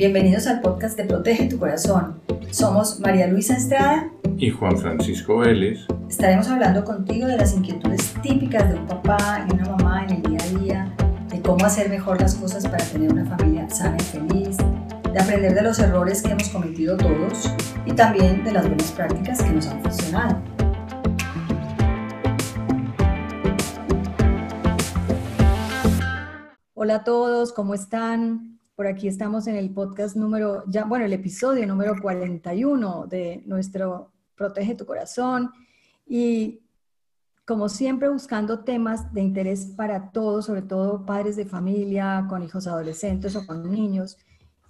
bienvenidos al podcast de Protege tu Corazón. Somos María Luisa Estrada y Juan Francisco Vélez. Estaremos hablando contigo de las inquietudes típicas de un papá y una mamá en el día a día, de cómo hacer mejor las cosas para tener una familia sana y feliz, de aprender de los errores que hemos cometido todos y también de las buenas prácticas que nos han funcionado. Hola a todos, ¿cómo están? Por aquí estamos en el podcast número, ya, bueno, el episodio número 41 de nuestro Protege tu Corazón. Y como siempre, buscando temas de interés para todos, sobre todo padres de familia, con hijos adolescentes o con niños,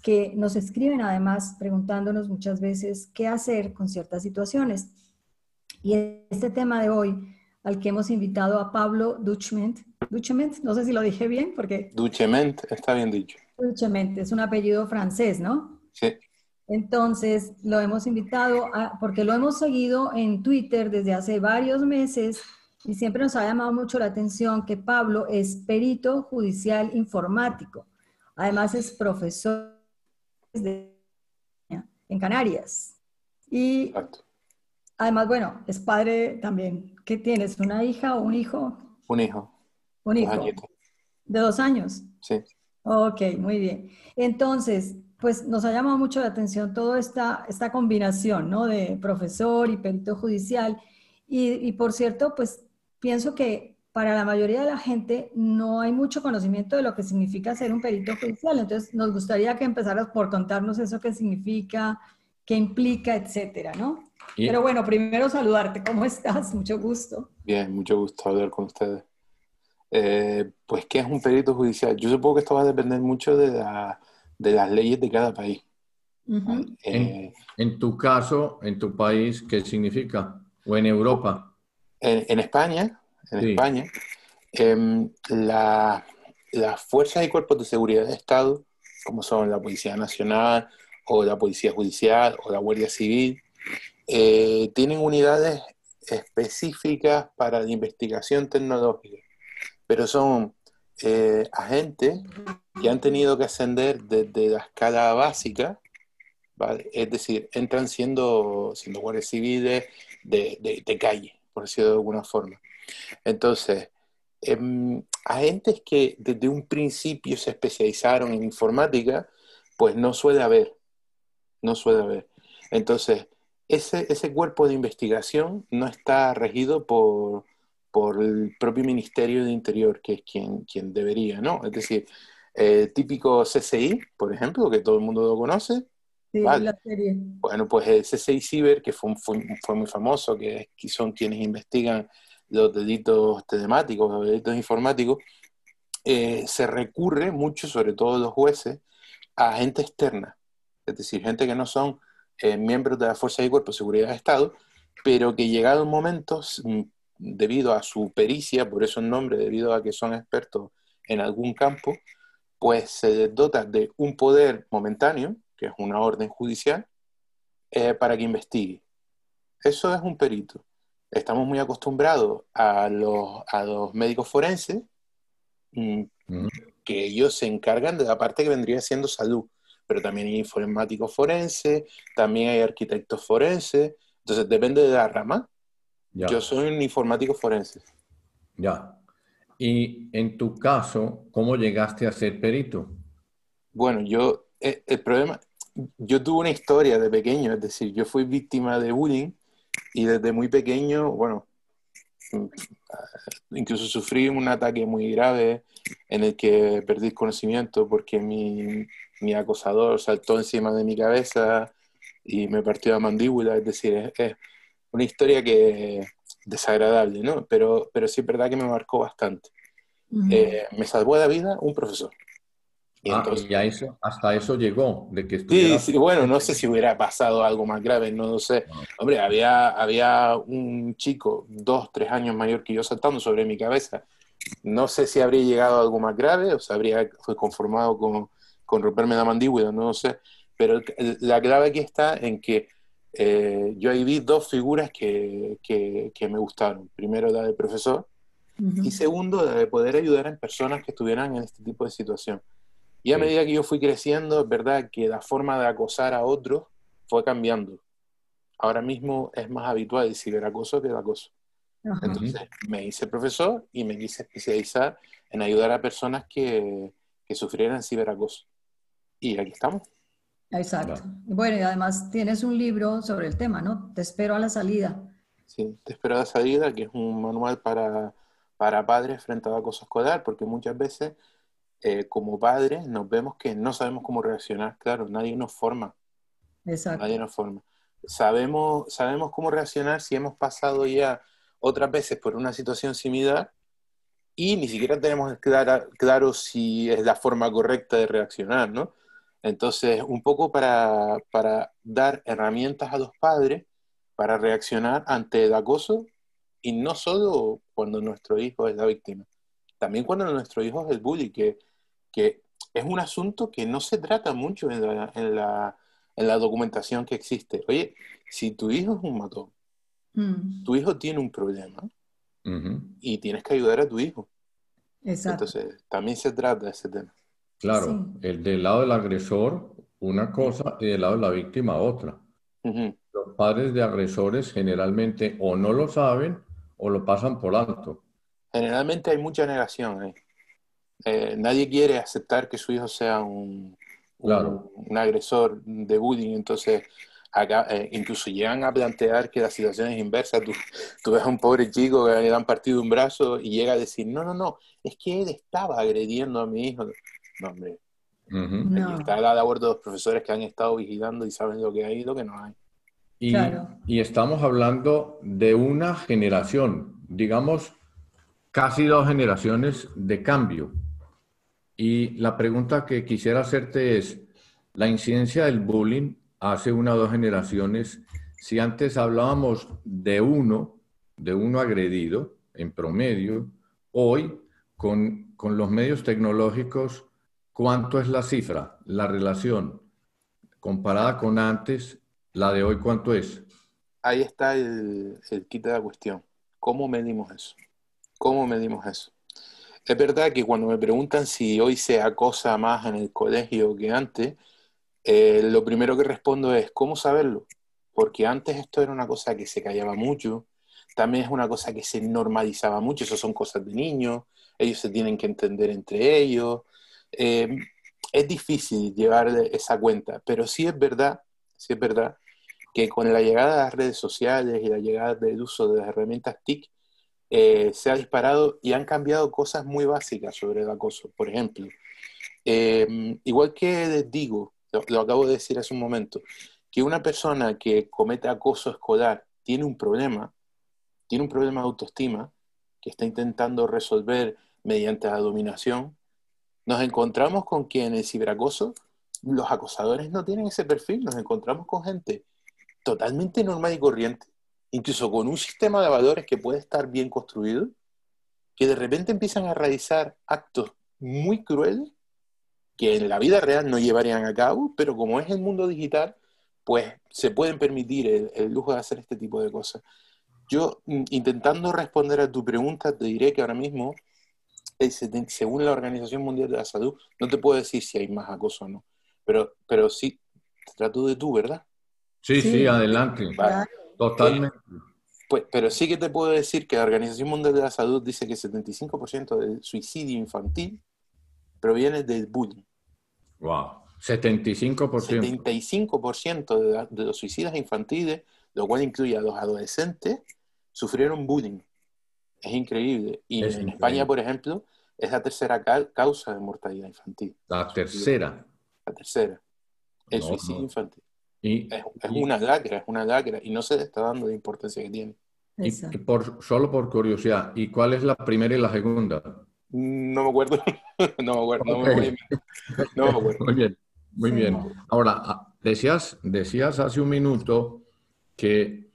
que nos escriben además preguntándonos muchas veces qué hacer con ciertas situaciones. Y este tema de hoy, al que hemos invitado a Pablo Duchement, Duchement, no sé si lo dije bien, porque... Duchement, está bien dicho. Es un apellido francés, ¿no? Sí. Entonces, lo hemos invitado a, porque lo hemos seguido en Twitter desde hace varios meses y siempre nos ha llamado mucho la atención que Pablo es perito judicial informático. Además es profesor de, en Canarias. Y además, bueno, es padre también. ¿Qué tienes? ¿Una hija o un hijo? Un hijo. Un hijo. ¿De dos años? Sí. Ok, muy bien. Entonces, pues nos ha llamado mucho la atención toda esta, esta combinación, ¿no? De profesor y perito judicial. Y, y, por cierto, pues pienso que para la mayoría de la gente no hay mucho conocimiento de lo que significa ser un perito judicial. Entonces, nos gustaría que empezaras por contarnos eso que significa, qué implica, etcétera, ¿no? Pero bueno, primero saludarte. ¿Cómo estás? Mucho gusto. Bien, mucho gusto hablar con ustedes. Eh, pues, ¿qué es un perito judicial? Yo supongo que esto va a depender mucho de, las leyes de cada país. Eh, en, tu caso, en tu país, ¿qué significa? ¿O en Europa? En, España, en España, em, las fuerzas y cuerpos de seguridad de Estado, como son la Policía Nacional o la Policía Judicial o la Guardia Civil, eh, tienen unidades específicas para la investigación tecnológica pero son eh, agentes que han tenido que ascender desde la escala básica, ¿vale? es decir, entran siendo, siendo guardias civiles de, de, calle, por decirlo de alguna forma. Entonces, em, agentes que desde un principio se especializaron en informática, pues no suele haber, no suele haber. Entonces, ese, ese cuerpo de investigación no está regido por, por el propio Ministerio de Interior, que es quien, quien debería, ¿no? Es decir, eh, típico CCI, por ejemplo, que todo el mundo lo conoce. Sí, la serie. Bueno, pues el CCI Ciber, que fue, fue, muy famoso, que, son quienes investigan los delitos telemáticos, los delitos informáticos, eh, se recurre mucho, sobre todo los jueces, a gente externa, es decir, gente que no son eh, miembros de la Fuerza de Cuerpo de Seguridad de Estado, pero que llegado un momento debido a su pericia, por eso el nombre, debido a que son expertos en algún campo, pues se dota de un poder momentáneo, que es una orden judicial, eh, para que investigue. Eso es un perito. Estamos muy acostumbrados a los, a los médicos forenses, mm, que ellos se encargan de la parte que vendría siendo salud, pero también hay informáticos forenses, también hay arquitectos forenses, entonces depende de la rama. Yo soy un informático forense. Ya. Y en tu caso, ¿cómo llegaste a ser perito? Bueno, yo, eh, el, problema, yo tuve una historia de pequeño, es decir, yo fui víctima de bullying y desde muy pequeño, bueno, mm, incluso sufrí un ataque muy grave en el que perdí conocimiento porque mi, mi acosador saltó encima de mi cabeza y me partió la mandíbula, es decir, es, una historia que desagradable, ¿no? Pero, pero sí es verdad que me marcó bastante. Eh, me salvó la vida un profesor. Y, ah, y eso, hasta eso llegó, de que sí, sí, bueno, no sé si hubiera pasado algo más grave, no lo sé. Hombre, había, había un chico dos, tres años mayor que yo saltando sobre mi cabeza. No sé si habría llegado a algo más grave o se habría fue conformado con, con romperme la mandíbula, no lo sé. Pero la clave aquí está en que eh, yo ahí vi dos figuras que, que, me gustaron. Primero la del profesor y segundo la de poder ayudar a personas que estuvieran en este tipo de situación. Y a medida que yo fui creciendo, es verdad que la forma de acosar a otros fue cambiando. Ahora mismo es más habitual el ciberacoso que el acoso. Entonces me hice profesor y me quise especializar en ayudar a personas que, que sufrieran ciberacoso. Y aquí estamos. Exacto. Bueno, y además tienes un libro sobre el tema, ¿no? Te espero a la salida. Sí, Te espero a la salida, que es un manual para, para padres frente al acoso escolar, porque muchas veces eh, como padres nos vemos que no sabemos cómo reaccionar. Claro, nadie nos forma. Exacto. Nadie nos forma. Sabemos, sabemos cómo reaccionar si hemos pasado ya otras veces por una situación similar y ni siquiera tenemos claro, claro si es la forma correcta de reaccionar, ¿no? Entonces, un poco para, para dar herramientas a los padres para reaccionar ante el acoso y no solo cuando nuestro hijo es la víctima, también cuando nuestro hijo es el bully, que, que es un asunto que no se trata mucho en la, en la, en la documentación que existe. Oye, si tu hijo es un matón, mm. tu hijo tiene un problema y tienes que ayudar a tu hijo. Exacto. Entonces, también se trata de ese tema. Claro, el del lado del agresor, una cosa, y del lado de la víctima, otra. Los padres de agresores generalmente o no lo saben o lo pasan por alto. Generalmente hay mucha negación. Eh, nadie quiere aceptar que su hijo sea un, un, agresor de bullying, entonces acá eh, incluso llegan a plantear que la situación es inversa. Tú, tú, ves a un pobre chico que le dan partido un brazo y llega a decir, no, no, no, es que él estaba agrediendo a mi hijo. No, hombre. está la labor de los profesores que han estado vigilando y saben lo que hay y lo que no hay. Y, y estamos hablando de una generación, digamos, casi dos generaciones de cambio. Y la pregunta que quisiera hacerte es, la incidencia del bullying hace una o dos generaciones, si antes hablábamos de uno, de uno agredido en promedio, hoy con, con los medios tecnológicos ¿Cuánto es la cifra, la relación comparada con antes, la de hoy, cuánto es? Ahí está el, el kit de la cuestión. ¿Cómo medimos eso? ¿Cómo medimos eso? Es verdad que cuando me preguntan si hoy se acosa más en el colegio que antes, eh, lo primero que respondo es, ¿cómo saberlo? Porque antes esto era una cosa que se callaba mucho, también es una cosa que se normalizaba mucho, eso son cosas de niños, ellos se tienen que entender entre ellos, eh, es difícil llevar esa cuenta, pero sí es verdad, sí es verdad que con la llegada de las redes sociales y la llegada del uso de las herramientas TIC, eh, se ha disparado y han cambiado cosas muy básicas sobre el acoso. Por ejemplo, eh, igual que les digo, lo, acabo de decir hace un momento, que una persona que comete acoso escolar tiene un problema, tiene un problema de autoestima que está intentando resolver mediante la dominación, nos encontramos con que en el ciberacoso los acosadores no tienen ese perfil, nos encontramos con gente totalmente normal y corriente, incluso con un sistema de valores que puede estar bien construido, que de repente empiezan a realizar actos muy crueles que en la vida real no llevarían a cabo, pero como es el mundo digital, pues se pueden permitir el, el lujo de hacer este tipo de cosas. Yo, mm, intentando responder a tu pregunta, te diré que ahora mismo según la Organización Mundial de la Salud, no te puedo decir si hay más acoso o no, pero, pero sí, trato de tú, ¿verdad? Sí, sí, adelante. Totalmente. pues, pero sí que te puedo decir que la Organización Mundial de la Salud dice que el 75% del suicidio infantil proviene del bullying. Wow, 75%. 75% de, de los suicidas infantiles, lo cual incluye a los adolescentes, sufrieron bullying. Es increíble. Y en España, por ejemplo, es la tercera causa de mortalidad infantil. La tercera. La tercera. El suicidio infantil. Y, es, una lacra, es una lacra, y no se le está dando la importancia que tiene. Y por, solo por curiosidad, ¿y cuál es la primera y la segunda? No me acuerdo. no me acuerdo. No, me acuerdo. Muy bien, muy bien. Ahora, ah, decías, decías hace un minuto que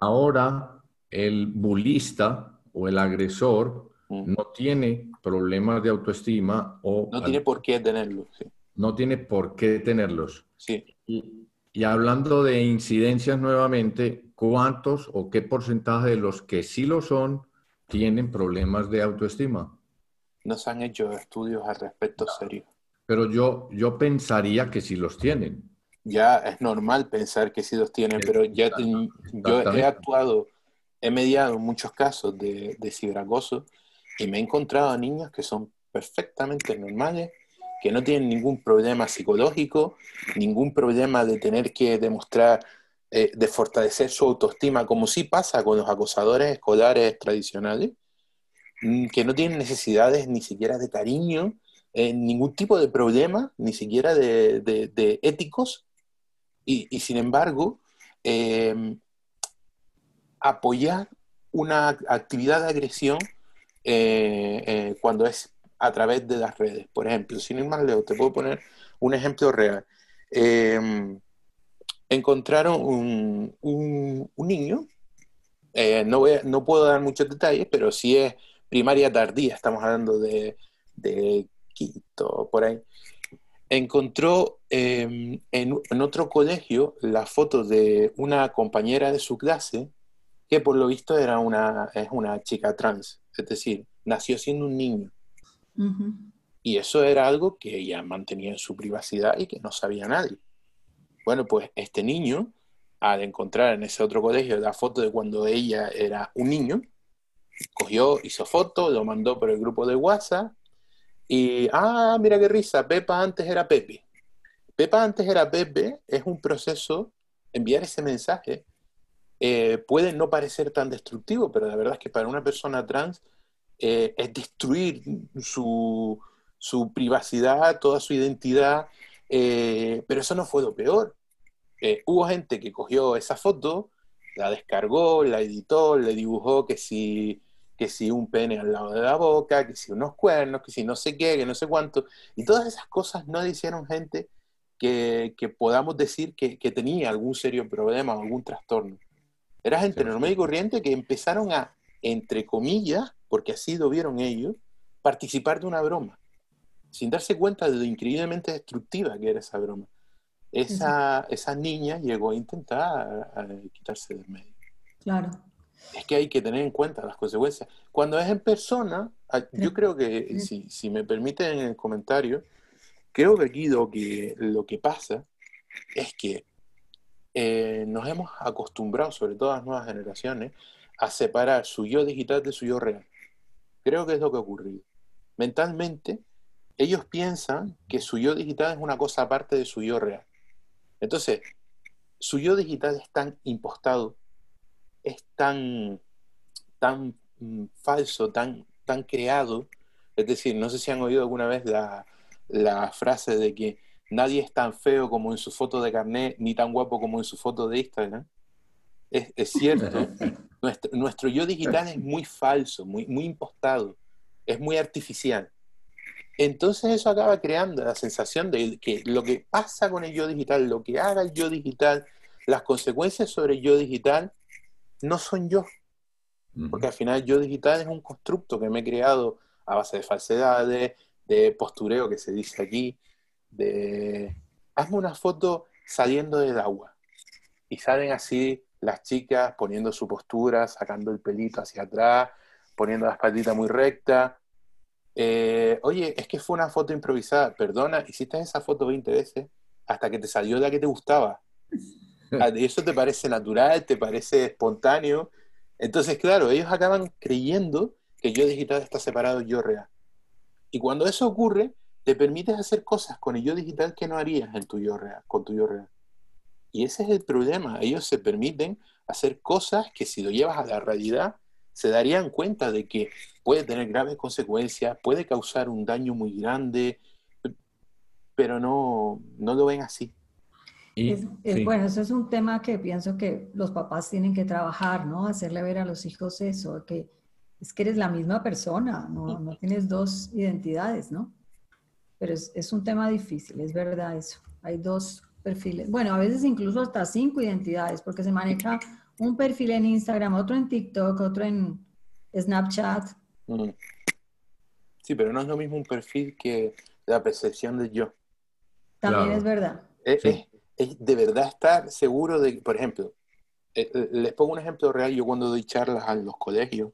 ahora el bulista o el agresor mm. no tiene problemas de autoestima o... No tiene por qué tenerlos. No tiene por qué tenerlos. Sí. Y, hablando de incidencias nuevamente, ¿cuántos o qué porcentaje de los que sí lo son tienen problemas de autoestima? No se han hecho estudios al respecto serios. pero yo, yo pensaría que sí los tienen. Ya es normal pensar que sí los tienen, pero ya yo he actuado, he mediado muchos casos de, de ciberacoso y me he encontrado a niños que son perfectamente normales, que no tienen ningún problema psicológico, ningún problema de tener que demostrar, eh, de fortalecer su autoestima, como sí pasa con los acosadores escolares tradicionales, mm, que no tienen necesidades ni siquiera de cariño, eh, ningún tipo de problema, ni siquiera de, éticos, y, sin embargo, eh, apoyar una actividad de agresión cuando es a través de las redes. Por ejemplo, sin ir más lejos, te puedo poner un ejemplo real. Em, encontraron un, niño, eh, no, no puedo dar muchos detalles, pero sí es primaria tardía, estamos hablando de, de por ahí. Encontró em, en, en, otro colegio la foto de una compañera de su clase que por lo visto era una, es una chica trans, es decir, nació siendo un niño. Y eso era algo que ella mantenía en su privacidad y que no sabía nadie. Bueno, pues este niño, al encontrar en ese otro colegio la foto de cuando ella era un niño, cogió, hizo foto, lo mandó por el grupo de WhatsApp y, ah, mira qué risa, Pepa antes era Pepe. Pepa antes era Pepe es un proceso, enviar ese mensaje eh, puede no parecer tan destructivo, pero la verdad es que para una persona trans eh, es destruir su, privacidad, toda su identidad, eh, pero eso no fue lo peor. Hubo gente que cogió esa foto, la descargó, la editó, le dibujó que si, que si un pene al lado de la boca, que si unos cuernos, que si no sé qué, que no sé cuánto, y todas esas cosas no hicieron gente que, podamos decir que, que, tenía algún serio problema o algún trastorno. Era gente normal y corriente que empezaron a, entre comillas, porque así lo vieron ellos, participar de una broma, sin darse cuenta de lo increíblemente destructiva que era esa broma. Esa, esa niña llegó a intentar quitarse del medio. Claro. Es que hay que tener en cuenta las consecuencias. Cuando es en persona, yo creo que, si, si me permiten en el comentario, creo que aquí lo que, lo que pasa es que eh, nos hemos acostumbrado, sobre todo las nuevas generaciones, a separar su yo digital de su yo real. Creo que es lo que ha ocurrido. Mentalmente, ellos piensan que su yo digital es una cosa aparte de su yo real. Entonces, su yo digital es tan impostado, es tan, tan mm, falso, tan, tan creado. Es decir, no sé si han oído alguna vez la, la frase de que nadie es tan feo como en su foto de carnet, ni tan guapo como en su foto de Instagram. Es, es cierto. Nuestro, yo digital es muy falso, muy, muy impostado, es muy artificial. Entonces eso acaba creando la sensación de que lo que pasa con el yo digital, lo que haga el yo digital, las consecuencias sobre el yo digital, no son yo. Porque al final el yo digital es un constructo que me he creado a base de falsedades, de postureo que se dice aquí, de hazme una foto saliendo del agua. Y salen así las chicas poniendo su postura, sacando el pelito hacia atrás, poniendo la espaldita muy recta. Eh, oye, es que fue una foto improvisada. Perdona, hiciste esa foto 20 veces hasta que te salió la que te gustaba. Ah, eso te parece natural, te parece espontáneo. Entonces, claro, ellos acaban creyendo que yo digital está separado yo real. Y cuando eso ocurre, te permites hacer cosas con el yo digital que no harías en tu yo real, con tu yo real. Y ese es el problema. Ellos se permiten hacer cosas que si lo llevas a la realidad, se darían cuenta de que puede tener graves consecuencias, puede causar un daño muy grande, pero no, no lo ven así. Y, Bueno, eso es un tema que pienso que los papás tienen que trabajar, ¿no? Hacerle ver a los hijos eso, que es que eres la misma persona, no, no tienes dos identidades, ¿no? Pero es, es un tema difícil, es verdad eso. Hay dos perfiles. Bueno, a veces incluso hasta cinco identidades, porque se maneja un perfil en Instagram, otro en TikTok, otro en Snapchat. Mm. Sí, pero no es lo mismo un perfil que la percepción de yo. También es verdad. Es, de verdad estar seguro de, por ejemplo, eh, eh, les pongo un ejemplo real, yo cuando doy charlas a los colegios,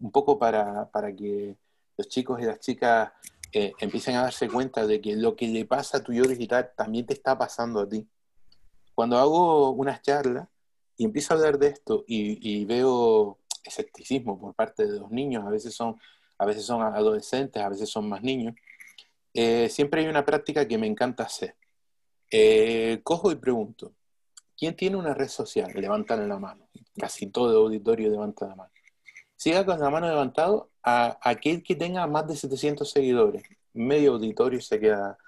un poco para, para que los chicos y las chicas eh, empiecen a darse cuenta de que lo que le pasa a tu yo digital también te está pasando a ti. Cuando hago unas charlas y empiezo a hablar de esto y, veo escepticismo por parte de los niños, a veces son, a veces son adolescentes, a veces son más niños, eh, siempre hay una práctica que me encanta hacer. Eh, cojo y pregunto, ¿quién tiene una red social? Levantan la mano. Casi todo el auditorio levanta la mano. Siga con la mano levantado a aquel que tenga más de 700 seguidores. Medio auditorio se queda.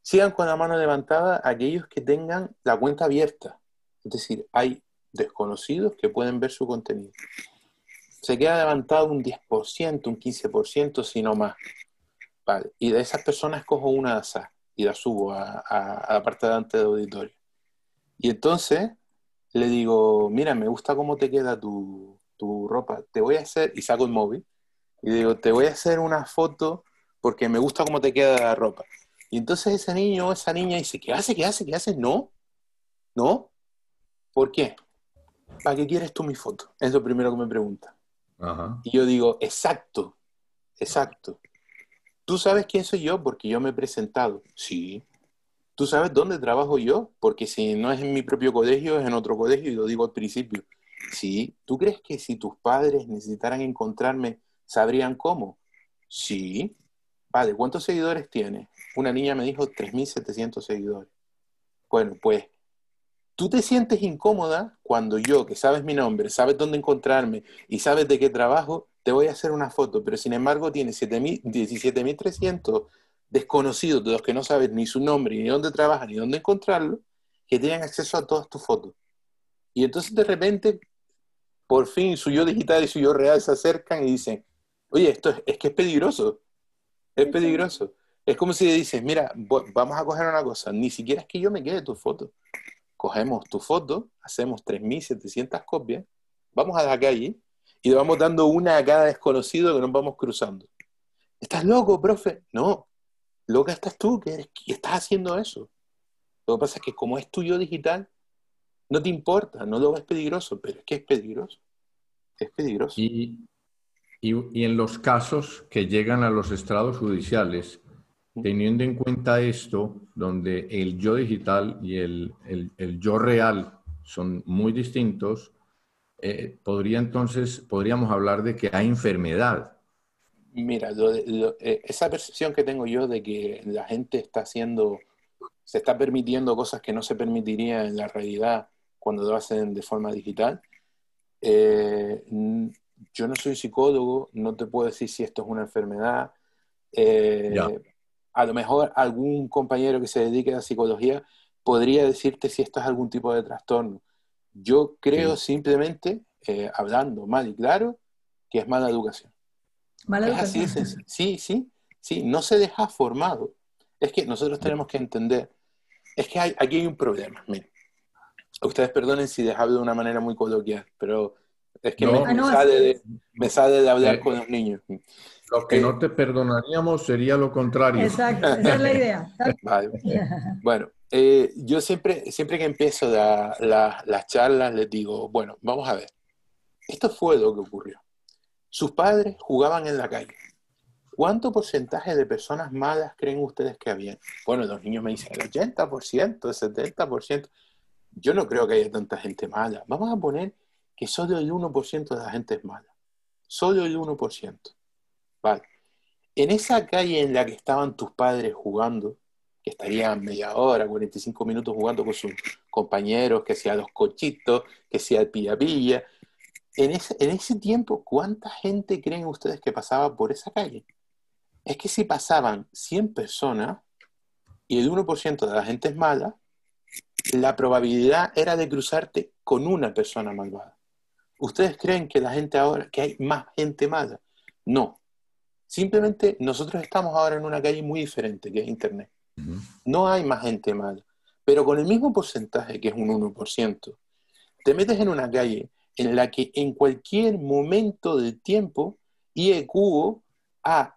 Sigan con la mano levantada aquellos que tengan la cuenta abierta. Es decir, hay desconocidos que pueden ver su contenido. Se queda levantado un 10%, un 15%, si no más. Y de esas personas cojo una de azar y la subo a, la parte de delante del auditorio. Y entonces le digo, mira, me gusta cómo te queda tu ropa, te voy a hacer, y saco el móvil, y digo, te voy a hacer una foto porque me gusta cómo te queda la ropa. Y entonces ese niño o esa niña dice, ¿qué hace? ¿Qué hace? ¿Qué hace? No, no. ¿Por qué? ¿Para qué quieres tú mi foto? Es lo primero que me pregunta. Y yo digo, exacto, exacto. ¿Tú sabes quién soy yo? Porque yo me he presentado. Sí. ¿Tú sabes dónde trabajo yo? Porque si no es en mi propio colegio, es en otro colegio y lo digo al principio. Sí. ¿Tú crees que si tus padres necesitaran encontrarme ¿Sabrían cómo? Sí. Vale, ¿cuántos seguidores tiene? Una niña me dijo 3.700 seguidores. Bueno, pues tú te sientes incómoda cuando yo, que sabes mi nombre, sabes dónde encontrarme y sabes de qué trabajo, te voy a hacer una foto, pero sin embargo tiene 17.300 desconocidos de los que no sabes ni su nombre, ni dónde trabajan, ni dónde encontrarlo, que tienen acceso a todas tus fotos. Y entonces de repente, por fin su yo digital y su yo real se acercan y dicen, Oye, esto es, que es peligroso. Es peligroso. Es como si dices, mira, vamos a coger una cosa, ni siquiera es que yo me quede tu foto. Cogemos tu foto, hacemos 3.700 copias, vamos a la calle y le vamos dando una a cada desconocido que nos vamos cruzando. ¿Estás loco, profe? No, loca estás tú, que, eres, que estás haciendo eso. Lo que pasa es que como es tuyo digital, no te importa, no lo ves peligroso, pero es que es peligroso. Es peligroso. Y, y, en los casos que llegan a los estrados judiciales, teniendo en cuenta esto, donde el yo digital y el, el, yo real son muy distintos, eh, podría entonces, podríamos hablar de que hay enfermedad. Mira, eh, esa percepción que tengo yo de que la gente está haciendo, se está permitiendo cosas que no se permitiría en la realidad cuando lo hacen de forma digital, eh, yo no soy psicólogo, no te puedo decir si esto es una enfermedad. Eh, a lo mejor algún compañero que se dedique a la psicología podría decirte si esto es algún tipo de trastorno. Yo creo simplemente, eh, hablando mal y claro, que es mala educación. Mala educación. sí, sí, sí, no se deja formado. Es que nosotros tenemos que entender, es que hay, aquí hay un problema. Miren, ustedes perdonen si les hablo de una manera muy coloquial, pero es que me, ah, sale de, hablar eh, con los niños. Lo que no eh, te perdonaríamos sería lo contrario. Exacto, esa es la idea. Bueno, eh, yo siempre, siempre que empiezo las charlas les digo, bueno, vamos a ver. Esto fue lo que ocurrió. Sus padres jugaban en la calle. ¿Cuánto porcentaje de personas malas creen ustedes que había? Bueno, los niños me dicen el 80%, el 70%. Yo no creo que haya tanta gente mala. Vamos a poner que solo el 1% de la gente es mala. Solo el 1%. Vale. En esa calle en la que estaban tus padres jugando, que estarían media hora, 45 minutos jugando con sus compañeros, que sea los cochitos, que sea el pilla-pilla, en ese, en ese tiempo, ¿cuánta gente creen ustedes que pasaba por esa calle? Es que si pasaban 100 personas y el 1% de la gente es mala, la probabilidad era de cruzarte con una persona malvada. ¿Ustedes creen que la gente ahora, que hay más gente mala? No. Simplemente nosotros estamos ahora en una calle muy diferente, que es Internet. No hay más gente mala. Pero con el mismo porcentaje, que es un 1%, te metes en una calle en la que en cualquier momento del tiempo IEQ ha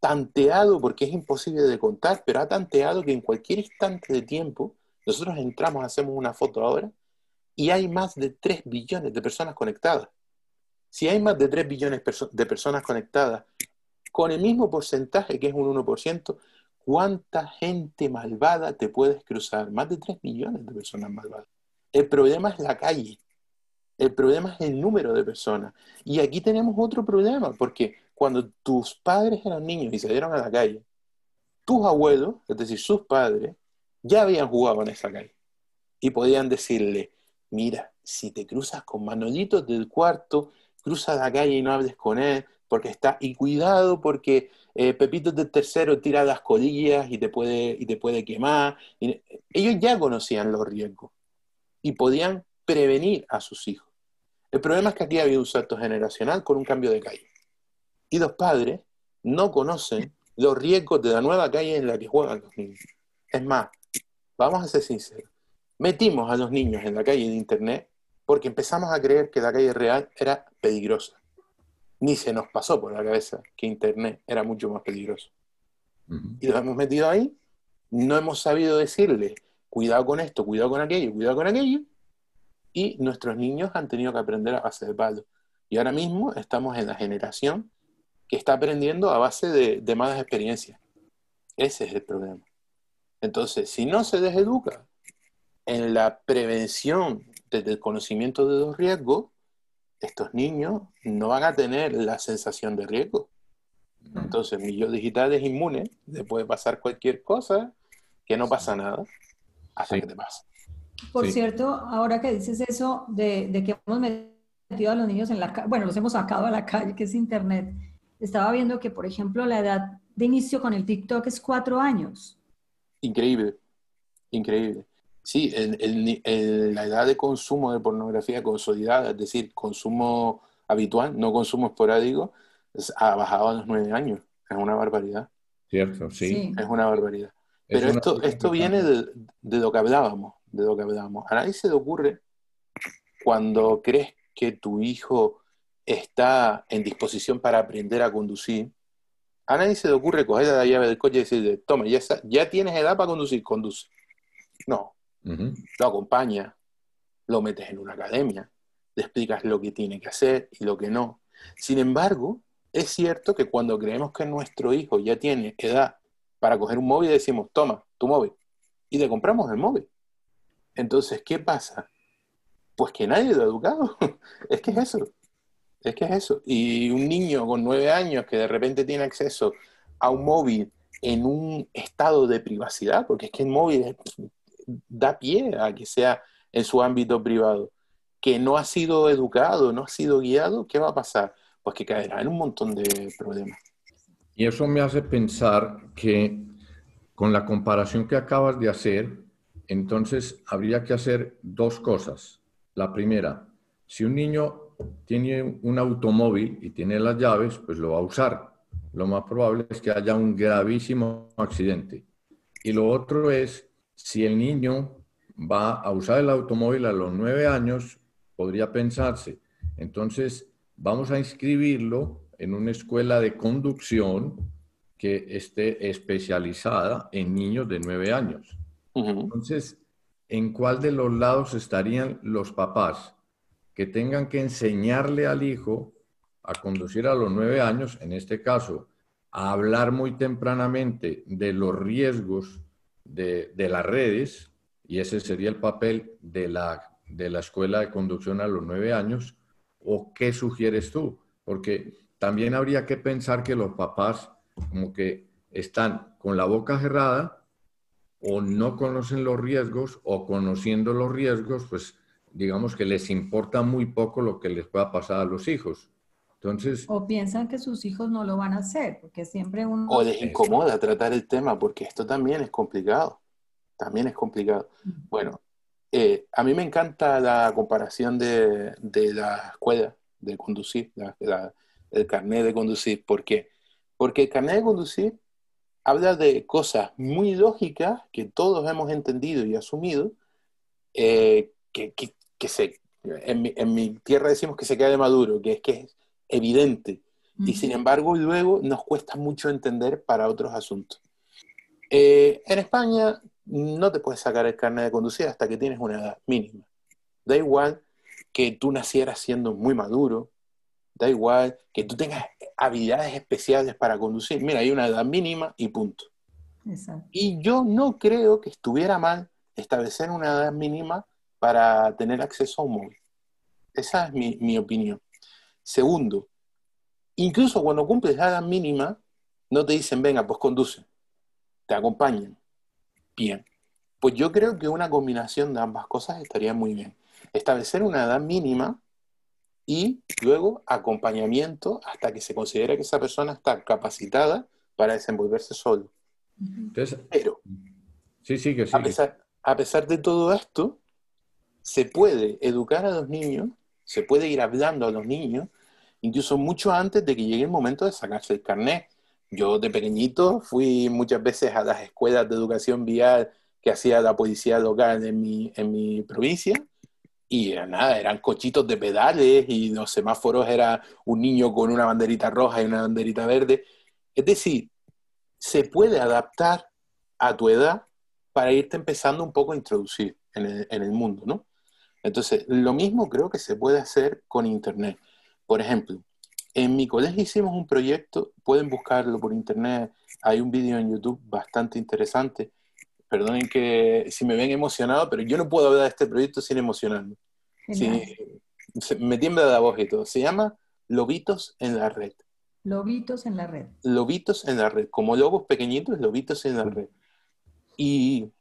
tanteado, porque es imposible de contar, pero ha tanteado que en cualquier instante de tiempo, nosotros entramos, hacemos una foto ahora, y hay más de 3 billones de personas conectadas. Si hay más de 3 billones de personas conectadas, con el mismo porcentaje, que es un 1%, ¿cuánta gente malvada te puedes cruzar? Más de 3 millones de personas malvadas. El problema es la calle. El problema es el número de personas. Y aquí tenemos otro problema, porque cuando tus padres eran niños y salieron a la calle, tus abuelos, es decir, sus padres, ya habían jugado en esa calle. Y podían decirle, mira, si te cruzas con Manolito del cuarto, cruza la calle y no hables con él, porque está, y cuidado porque eh, Pepito del tercero tira las colillas y te puede, y te puede quemar. ellos ya conocían los riesgos y podían prevenir a sus hijos. El problema es que aquí había un salto generacional con un cambio de calle. Y los padres no conocen los riesgos de la nueva calle en la que juegan los niños. Es más, vamos a ser sinceros, metimos a los niños en la calle de Internet porque empezamos a creer que la calle real era peligrosa. Ni se nos pasó por la cabeza que Internet era mucho más peligroso. Y los hemos metido ahí, no hemos sabido decirle, cuidado con esto, cuidado con aquello, cuidado con aquello, y nuestros niños han tenido que aprender a base de palo. Y ahora mismo estamos en la generación que está aprendiendo a base de, de malas experiencias. Ese es el problema. Entonces, si no se deseduca en la prevención desde el conocimiento de los riesgos, estos niños no van a tener la sensación de riesgo. Entonces, mi yo digital es inmune, le puede pasar cualquier cosa, que no pasa nada, hasta que te pasa. Por cierto, ahora que dices eso de, de, que hemos metido a los niños en la calle, bueno, los hemos sacado a la calle, que es Internet, estaba viendo que, por ejemplo, la edad de inicio con el TikTok es cuatro años. Increíble, increíble. Sí, en, la edad de consumo de pornografía consolidada, es decir, consumo habitual, no consumo esporádico, ha bajado a los nueve años. Es una barbaridad. Cierto, sí. Es una barbaridad. Pero esto, esto viene de, de, lo que hablábamos, de lo que hablábamos. A nadie se le ocurre cuando crees que tu hijo está en disposición para aprender a conducir, a nadie se le ocurre coger la llave del coche y decirle, toma, ya, ya tienes edad para conducir, conduce. No, lo acompaña, lo metes en una academia, le explicas lo que tiene que hacer y lo que no. Sin embargo, es cierto que cuando creemos que nuestro hijo ya tiene edad para coger un móvil, decimos, toma, tu móvil, y le compramos el móvil. Entonces, ¿qué pasa? Pues que nadie lo ha educado. es que es eso. Es que es eso. Y un niño con nueve años que de repente tiene acceso a un móvil en un estado de privacidad, porque es que el móvil da pie a que sea en su ámbito privado, que no ha sido educado, no ha sido guiado, ¿qué va a pasar? Pues que caerá en un montón de problemas. Y eso me hace pensar que con la comparación que acabas de hacer, entonces habría que hacer dos cosas. La primera, si un niño tiene un automóvil y tiene las llaves, pues lo va a usar. Lo más probable es que haya un gravísimo accidente. Y lo otro es, si el niño va a usar el automóvil a los nueve años, podría pensarse, entonces vamos a inscribirlo en una escuela de conducción que esté especializada en niños de nueve años. Entonces, ¿en cuál de los lados estarían los papás? Que tengan que enseñarle al hijo a conducir a los nueve años, en este caso, a hablar muy tempranamente de los riesgos de, las redes, y ese sería el papel de la, de la escuela de conducción a los nueve años, o qué sugieres tú? Porque también habría que pensar que los papás como que están con la boca cerrada o no conocen los riesgos o conociendo los riesgos, pues digamos que les importa muy poco lo que les pueda pasar a los hijos. Entonces, o piensan que sus hijos no lo van a hacer, porque siempre uno... O les incomoda tratar el tema, porque esto también es complicado. También es complicado. Bueno, eh, a mí me encanta la comparación de, de la escuela de conducir, la, el carnet de conducir. ¿Por qué? Porque el carnet de conducir habla de cosas muy lógicas que todos hemos entendido y asumido, eh, que, que, que se, en mi, tierra decimos que se queda de maduro, que es que es evidente. Y sin embargo, luego nos cuesta mucho entender para otros asuntos. Eh, en España no te puedes sacar el carnet de conducir hasta que tienes una edad mínima. Da igual que tú nacieras siendo muy maduro, da igual que tú tengas habilidades especiales para conducir. Mira, hay una edad mínima y punto. Y yo no creo que estuviera mal establecer una edad mínima para tener acceso a un móvil. Esa es mi, mi opinión. Segundo, incluso cuando cumples la edad mínima, no te dicen, venga, pues conduce, te acompañan. Bien. Pues yo creo que una combinación de ambas cosas estaría muy bien. Establecer una edad mínima y luego acompañamiento hasta que se considere que esa persona está capacitada para desenvolverse solo. Pero, sí, sí, que sí. A, pesar, a pesar de todo esto, se puede educar a los niños, se puede ir hablando a los niños, incluso mucho antes de que llegue el momento de sacarse el carnet. Yo de pequeñito fui muchas veces a las escuelas de educación vial que hacía la policía local en mi, en mi provincia. Y era nada, eran cochitos de pedales y los semáforos era un niño con una banderita roja y una banderita verde. Es decir, se puede adaptar a tu edad para irte empezando un poco a introducir en el, en el mundo, ¿no? Entonces, lo mismo creo que se puede hacer con Internet. Por ejemplo, en mi colegio hicimos un proyecto, pueden buscarlo por Internet, hay un vídeo en YouTube bastante interesante perdonen que si me ven emocionado, pero yo no puedo hablar de este proyecto sin emocionarme. me tiembla la voz y todo. Se llama Lobitos en la Red. Lobitos en la Red. Lobitos en la Red. Como lobos pequeñitos, lobitos en la red. Y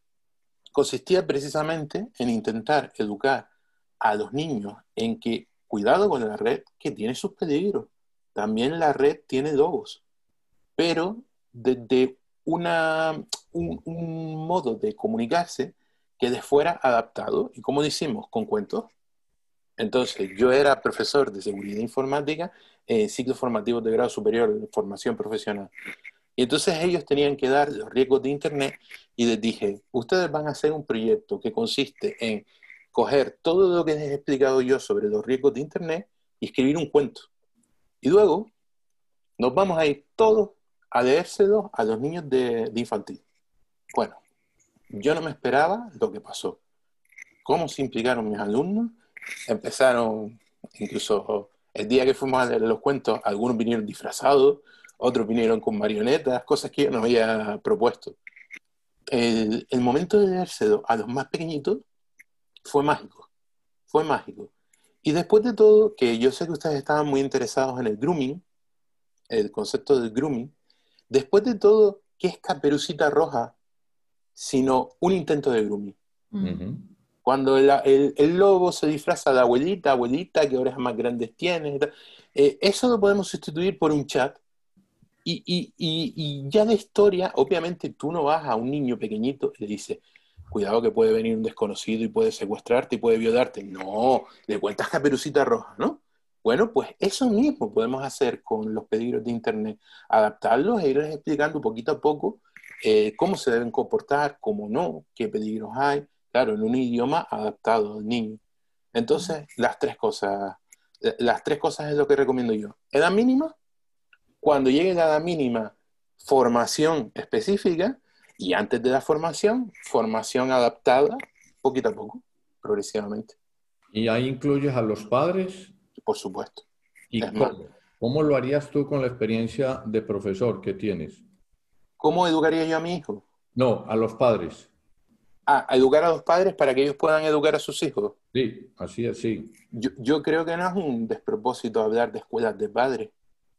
consistía precisamente en intentar educar a los niños en que cuidado con la red, que tiene sus peligros. También la red tiene lobos. Pero desde una, un, modo de comunicarse que de fuera adaptado. ¿Y como decimos? Con cuentos. Entonces, yo era profesor de seguridad informática en ciclos formativos de grado superior de formación profesional. Y entonces ellos tenían que dar los riesgos de Internet y les dije, ustedes van a hacer un proyecto que consiste en coger todo lo que les he explicado yo sobre los riesgos de Internet y escribir un cuento. Y luego nos vamos a ir todos a leérselo a los niños de, infantil. Bueno, yo no me esperaba lo que pasó. ¿Cómo se implicaron mis alumnos? Empezaron, incluso el día que fuimos a leer los cuentos, algunos vinieron disfrazados, otros vinieron con marionetas, cosas que yo no había propuesto. El, el momento de leérselo a los más pequeñitos fue mágico, fue mágico. Y después de todo, que yo sé que ustedes estaban muy interesados en el grooming, el concepto del grooming, Después de todo, ¿qué es Caperucita Roja? Sino un intento de grooming. Cuando el, lobo se disfraza de abuelita, abuelita, ¿qué orejas más grandes tienes? Eh, eso lo podemos sustituir por un chat. Y, ya de historia, obviamente tú no vas a un niño pequeñito y le dices, cuidado que puede venir un desconocido y puede secuestrarte y puede violarte. No, le cuentas Caperucita Roja, ¿no? Bueno, pues eso mismo podemos hacer con los peligros de Internet, adaptarlos e irles explicando poquito a poco eh, cómo se deben comportar, cómo no, qué peligros hay, claro, en un idioma adaptado al niño. Entonces, las tres cosas, las tres cosas es lo que recomiendo yo. Edad mínima, cuando llegue la edad mínima, formación específica, y antes de la formación, formación adaptada, poquito a poco, progresivamente. ¿Y ahí incluyes a los padres? por supuesto. ¿Y cómo, lo harías tú con la experiencia de profesor que tienes? ¿Cómo educaría yo a mi hijo? No, a los padres. Ah, a educar a los padres para que ellos puedan educar a sus hijos. Sí, así es, sí. Yo, creo que no es un despropósito hablar de escuelas de padres.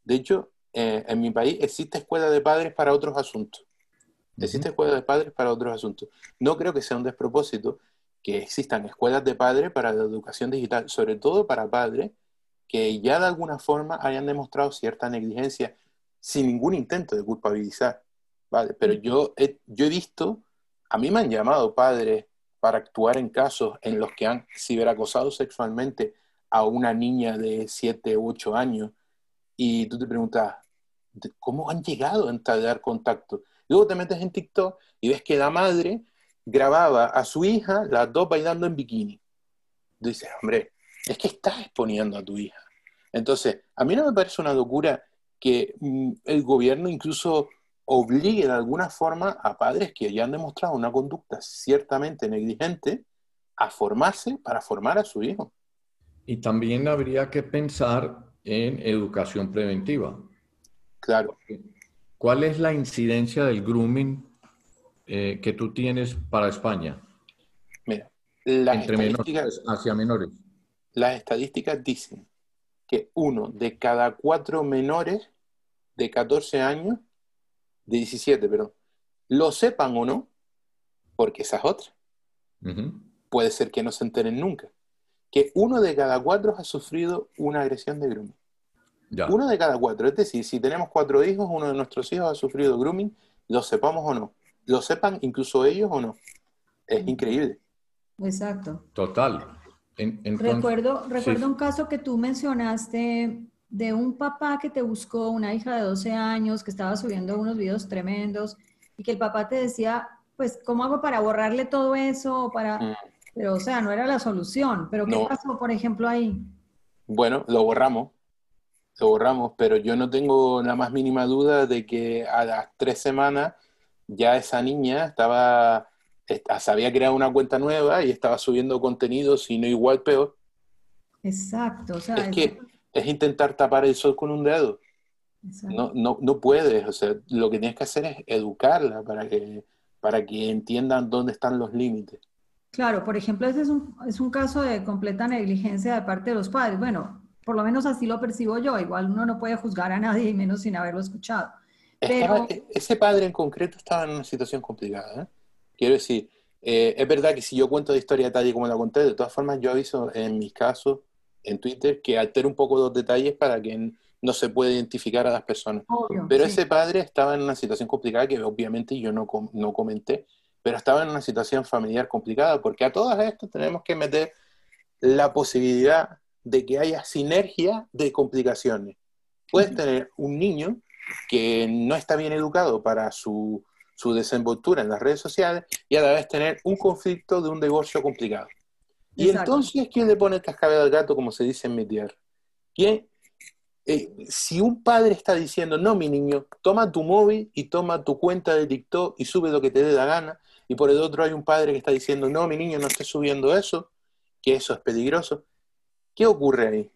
De hecho, eh, en mi país existe escuela de padres para otros asuntos. Existe escuela de padres para otros asuntos. No creo que sea un despropósito que existan escuelas de padres para la educación digital, sobre todo para padres que ya de alguna forma hayan demostrado cierta negligencia sin ningún intento de culpabilizar. ¿vale? Pero yo he, yo he visto, a mí me han llamado padres para actuar en casos en los que han ciberacosado sexualmente a una niña de 7 u 8 años y tú te preguntas, ¿cómo han llegado a entablar contacto? Luego te metes en TikTok y ves que la madre grababa a su hija, las dos bailando en bikini. Dices, hombre, es que estás exponiendo a tu hija. Entonces, a mí no me parece una locura que mm, el gobierno incluso obligue de alguna forma a padres que ya han demostrado una conducta ciertamente negligente a formarse para formar a su hijo. Y también habría que pensar en educación preventiva. Claro. ¿Cuál es la incidencia del grooming eh, que tú tienes para España? Mira, entre menores hacia menores. Las estadísticas dicen que uno de cada cuatro menores de 14 años, de 17, pero lo sepan o no, porque esa es otra. Puede ser que no se enteren nunca. Que uno de cada cuatro ha sufrido una agresión de grooming. Uno de cada cuatro. Es decir, si tenemos cuatro hijos, uno de nuestros hijos ha sufrido grooming, lo sepamos o no. Lo sepan incluso ellos o no. Es increíble. Exacto. Total. recuerdo recuerdo un caso que tú mencionaste de un papá que te buscó una hija de 12 años que estaba subiendo unos videos tremendos y que el papá te decía, pues, ¿cómo hago para borrarle todo eso? Para... Mm. Pero, o sea, no era la solución. Pero, ¿qué pasó, por ejemplo, ahí? Bueno, lo borramos. Lo borramos, pero yo no tengo la más mínima duda de que a las tres semanas ya esa niña estaba, se había creado una cuenta nueva y estaba subiendo contenido, si no igual peor. Exacto. O sea, es que es intentar tapar el sol con un dedo. No, no, no puedes, o sea, lo que tienes que hacer es educarla para que, para que entiendan dónde están los límites. Claro, por ejemplo, ese es un, es un caso de completa negligencia de parte de los padres. Bueno, por lo menos así lo percibo yo. Igual uno no puede juzgar a nadie, menos sin haberlo escuchado. Pero... E, ese padre en concreto estaba en una situación complicada. ¿eh? Quiero decir, eh, es verdad que si yo cuento de historia tal y como la conté, de todas formas yo aviso en mis casos en Twitter que altero un poco los detalles para que no se pueda identificar a las personas. pero ese padre estaba en una situación complicada que obviamente yo no, no comenté, pero estaba en una situación familiar complicada porque a todas estas tenemos que meter la posibilidad de que haya sinergia de complicaciones. Puedes tener un niño que no está bien educado para su, su desenvoltura en las redes sociales y a la vez tener un conflicto de un divorcio complicado. Y entonces, ¿quién le pone el cascabel al gato, como se dice en mi tierra? ¿Quién? Eh, si un padre está diciendo, no, mi niño, toma tu móvil y toma tu cuenta de TikTok y sube lo que te dé la gana, y por el otro hay un padre que está diciendo, no, mi niño, no estés subiendo eso, que eso es peligroso, ¿qué ocurre ahí?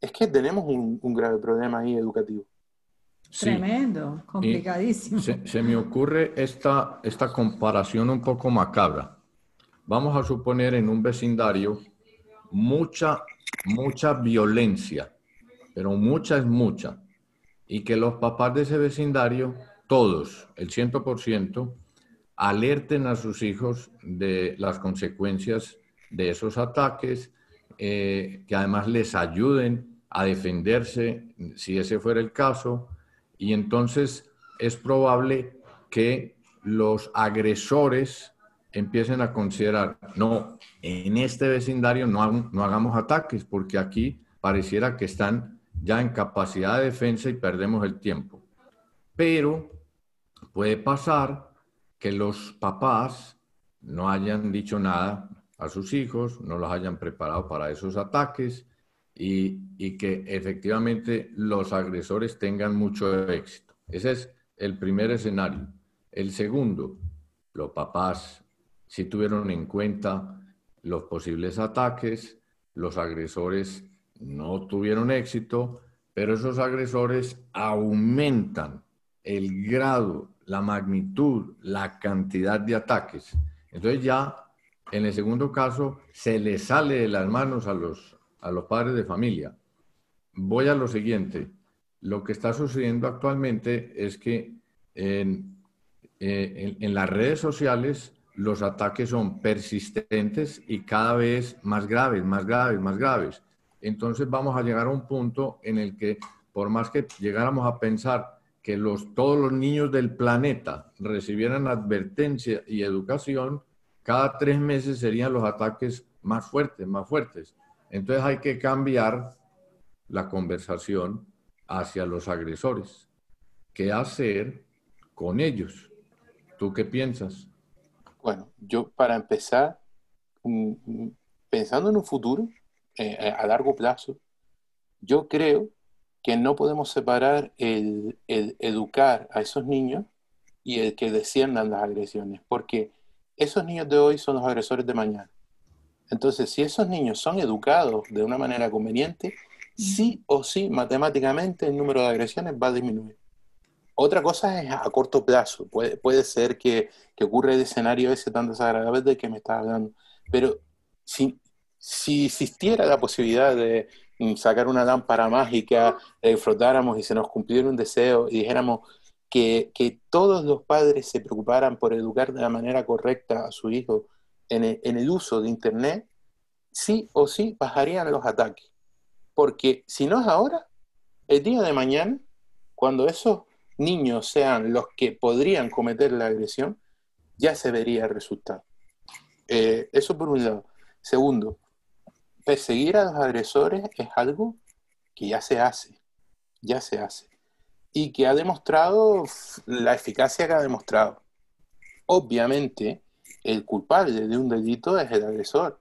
Es que tenemos un, grave problema ahí educativo. Tremendo, complicadísimo. Se, se, me ocurre esta, esta comparación un poco macabra vamos a suponer en un vecindario mucha, mucha violencia, pero mucha es mucha, y que los papás de ese vecindario, todos, el 100%, alerten a sus hijos de las consecuencias de esos ataques, eh, que además les ayuden a defenderse si ese fuera el caso, y entonces es probable que los agresores empiecen a considerar, no, en este vecindario no, no hagamos ataques porque aquí pareciera que están ya en capacidad de defensa y perdemos el tiempo. Pero puede pasar que los papás no hayan dicho nada a sus hijos, no los hayan preparado para esos ataques y, y, que efectivamente los agresores tengan mucho éxito. Ese es el primer escenario. El segundo, los papás si tuvieron en cuenta los posibles ataques, los agresores no tuvieron éxito, pero esos agresores aumentan el grado, la magnitud, la cantidad de ataques. Entonces ya en el segundo caso se le sale de las manos a los, a los padres de familia. Voy a lo siguiente. Lo que está sucediendo actualmente es que en, eh, en las redes sociales los ataques son persistentes y cada vez más graves, más graves, más graves. Entonces vamos a llegar a un punto en el que, por más que llegáramos a pensar que los, todos los niños del planeta recibieran advertencia y educación, cada tres meses serían los ataques más fuertes, más fuertes. Entonces hay que cambiar la conversación hacia los agresores. ¿Qué hacer con ellos? ¿Tú qué piensas? Bueno, yo para empezar, pensando en un futuro eh, eh, a largo plazo, yo creo que no podemos separar el, educar a esos niños y el que desciendan las agresiones, porque esos niños de hoy son los agresores de mañana. Entonces, si esos niños son educados de una manera conveniente, sí o sí, matemáticamente, el número de agresiones va a disminuir. Otra cosa es a corto plazo. Puede, puede ser que, que ocurra el escenario ese tan desagradable de que me estás hablando. Pero si, si existiera la posibilidad de mm, sacar una lámpara mágica, eh, frotáramos y se nos cumpliera un deseo y dijéramos que, todos los padres se preocuparan por educar de la manera correcta a su hijo en el, en el uso de Internet, sí o sí bajarían los ataques. Porque si no es ahora, el día de mañana, cuando esos niños sean los que podrían cometer la agresión, ya se vería el resultado. Eh, eso por un lado. Segundo, perseguir a los agresores es algo que ya se hace, ya se hace. Y que ha demostrado la eficacia que ha demostrado. Obviamente, el culpable de un delito es el agresor.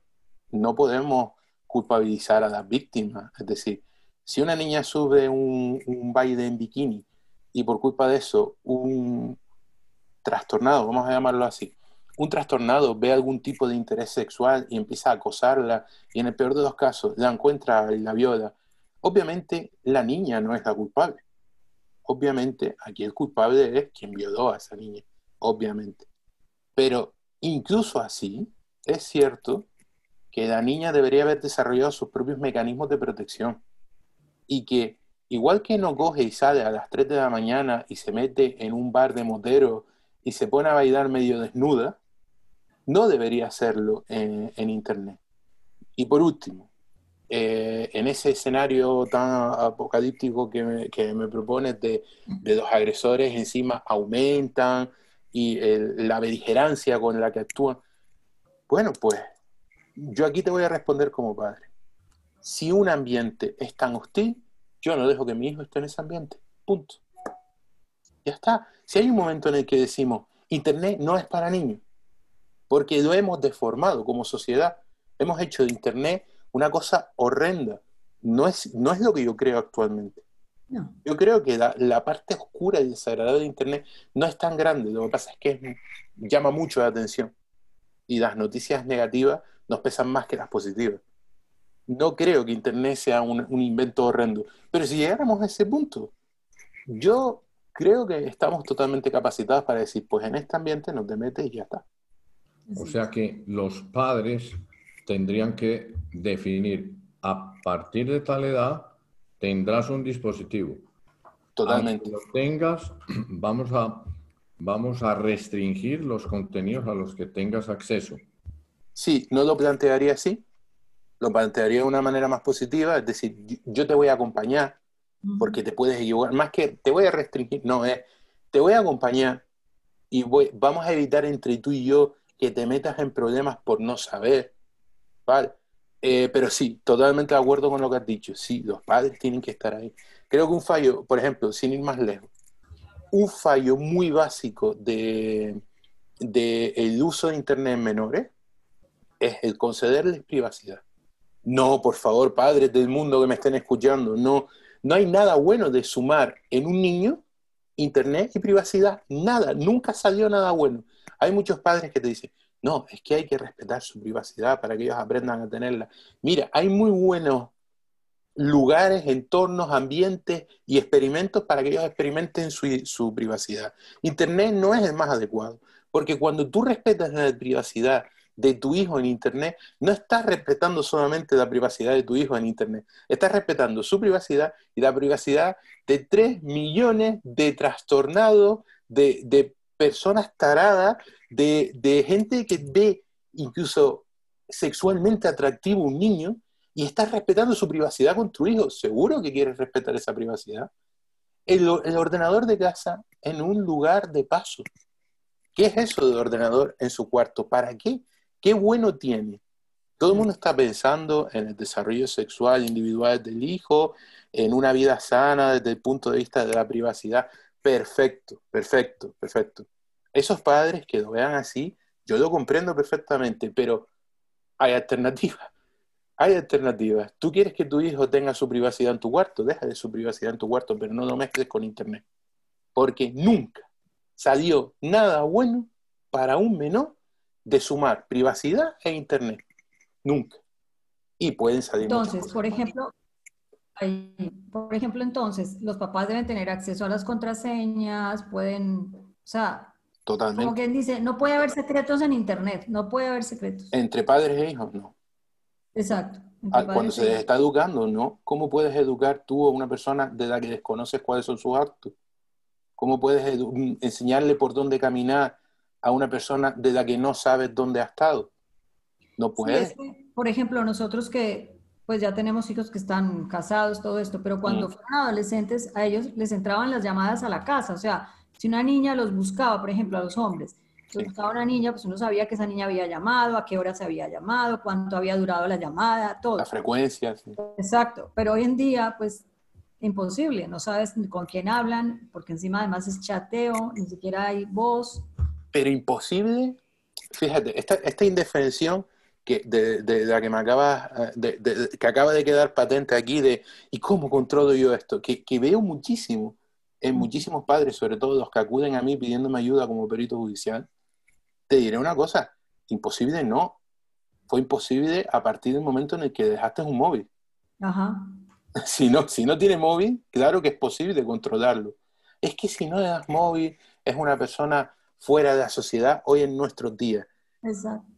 No podemos culpabilizar a las víctimas. Es decir, si una niña sube un, un baile en bikini y por culpa de eso un trastornado, vamos a llamarlo así, un trastornado ve algún tipo de interés sexual y empieza a acosarla y en el peor de los casos la encuentra y la viola, obviamente la niña no es la culpable. Obviamente aquí el culpable es quien violó a esa niña, obviamente. Pero incluso así, es cierto que la niña debería haber desarrollado sus propios mecanismos de protección y que igual que no coge y sale a las 3 de la mañana y se mete en un bar de motero y se pone a bailar medio desnuda, no debería hacerlo en, Internet. Y por último, eh, en ese escenario tan apocalíptico que me, que me propones de, los agresores encima aumentan y la beligerancia con la que actúan, bueno, pues yo aquí te voy a responder como padre. Si un ambiente es tan hostil, yo no dejo que mi hijo esté en ese ambiente. Punto. Ya está. Si hay un momento en el que decimos, Internet no es para niños, porque lo hemos deformado como sociedad. Hemos hecho de Internet una cosa horrenda. No es, no es lo que yo creo actualmente. Yo creo que la, parte oscura y desagradable de Internet no es tan grande. Lo que pasa es que llama mucho la atención. Y las noticias negativas nos pesan más que las positivas. No creo que Internet sea un, un invento horrendo. Pero si llegáramos a ese punto, yo creo que estamos totalmente capacitados para decir, pues en este ambiente no te metes y ya está. O sea que los padres tendrían que definir a partir de tal edad tendrás un dispositivo. Totalmente. Lo tengas, vamos a, vamos a restringir los contenidos a los que tengas acceso. Sí, no lo plantearía así. Lo plantearía de una manera más positiva, es decir, yo te voy a acompañar porque te puedes equivocar. Más que te voy a restringir, no, es te voy a acompañar y voy, vamos a evitar entre tú y yo que te metas en problemas por no saber, ¿vale? Eh, pero sí, totalmente de acuerdo con lo que has dicho. Sí, los padres tienen que estar ahí. Creo que un fallo, por ejemplo, sin ir más lejos, un fallo muy básico de, el uso de Internet en menores es el concederles privacidad. No, por favor, padres del mundo que me estén escuchando, no, no hay nada bueno de sumar en un niño Internet y privacidad. Nada, nunca salió nada bueno. Hay muchos padres que te dicen, no, es que hay que respetar su privacidad para que ellos aprendan a tenerla. Mira, hay muy buenos lugares, entornos, ambientes y experimentos para que ellos experimenten su, privacidad. Internet no es el más adecuado, porque cuando tú respetas la privacidad de tu hijo en Internet, no estás respetando solamente la privacidad de tu hijo en Internet, estás respetando su privacidad y la privacidad de 3 millones de trastornados, de, de personas taradas, de, gente que ve incluso sexualmente atractivo un niño y estás respetando su privacidad con tu hijo. ¿Seguro que quieres respetar esa privacidad? El, el, ordenador de casa en un lugar de paso. ¿Qué es eso de ordenador en su cuarto? ¿Para qué? ¿Qué bueno tiene? Todo el mundo está pensando en el desarrollo sexual individual del hijo, en una vida sana desde el punto de vista de la privacidad. Perfecto, perfecto, perfecto. Esos padres que lo vean así, yo lo comprendo perfectamente, pero hay alternativas. Hay alternativas. Tú quieres que tu hijo tenga su privacidad en tu cuarto, déjale su privacidad en tu cuarto, pero no lo mezcles con internet. Porque nunca salió nada bueno para un menor de sumar privacidad e internet. Nunca. Y pueden salir. Entonces, por ejemplo, por ejemplo, entonces, los papás deben tener acceso a las contraseñas, pueden, o sea, Totalmente. como quien dice, no puede haber secretos en Internet, no puede haber secretos. Entre padres e hijos, no. Exacto. Ah, cuando se les está educando, ¿no? ¿Cómo puedes educar tú a una persona de la que desconoces cuáles son sus actos? ¿Cómo puedes enseñarle por dónde caminar a una persona de la que no sabes dónde ha estado? No puedes. por ejemplo, nosotros que pues ya tenemos hijos que están casados, todo esto, pero cuando mm. fueron adolescentes, a ellos les entraban las llamadas a la casa. O sea, si una niña los buscaba, por ejemplo, a los hombres, si buscaba una niña, pues uno sabía que esa niña había llamado, a qué hora se había llamado, cuánto había durado la llamada, todo. La frecuencia, sí. Exacto, pero hoy en día, pues, imposible, no sabes con quién hablan, porque encima además es chateo, ni siquiera hay voz. Pero imposible, fíjate, esta, esta indefensión que, de, la que me acaba de, que acaba de quedar patente aquí de ¿y cómo controlo yo esto? Que, que veo muchísimo en muchísimos padres, sobre todo los que acuden a mí pidiéndome ayuda como perito judicial, te diré una cosa, imposible no. Fue imposible a partir del momento en el que dejaste un móvil. Ajá. Si no, si no tiene móvil, claro que es posible controlarlo. Es que si no le das móvil, es una persona fuera de la sociedad hoy en nuestros días. Exacto.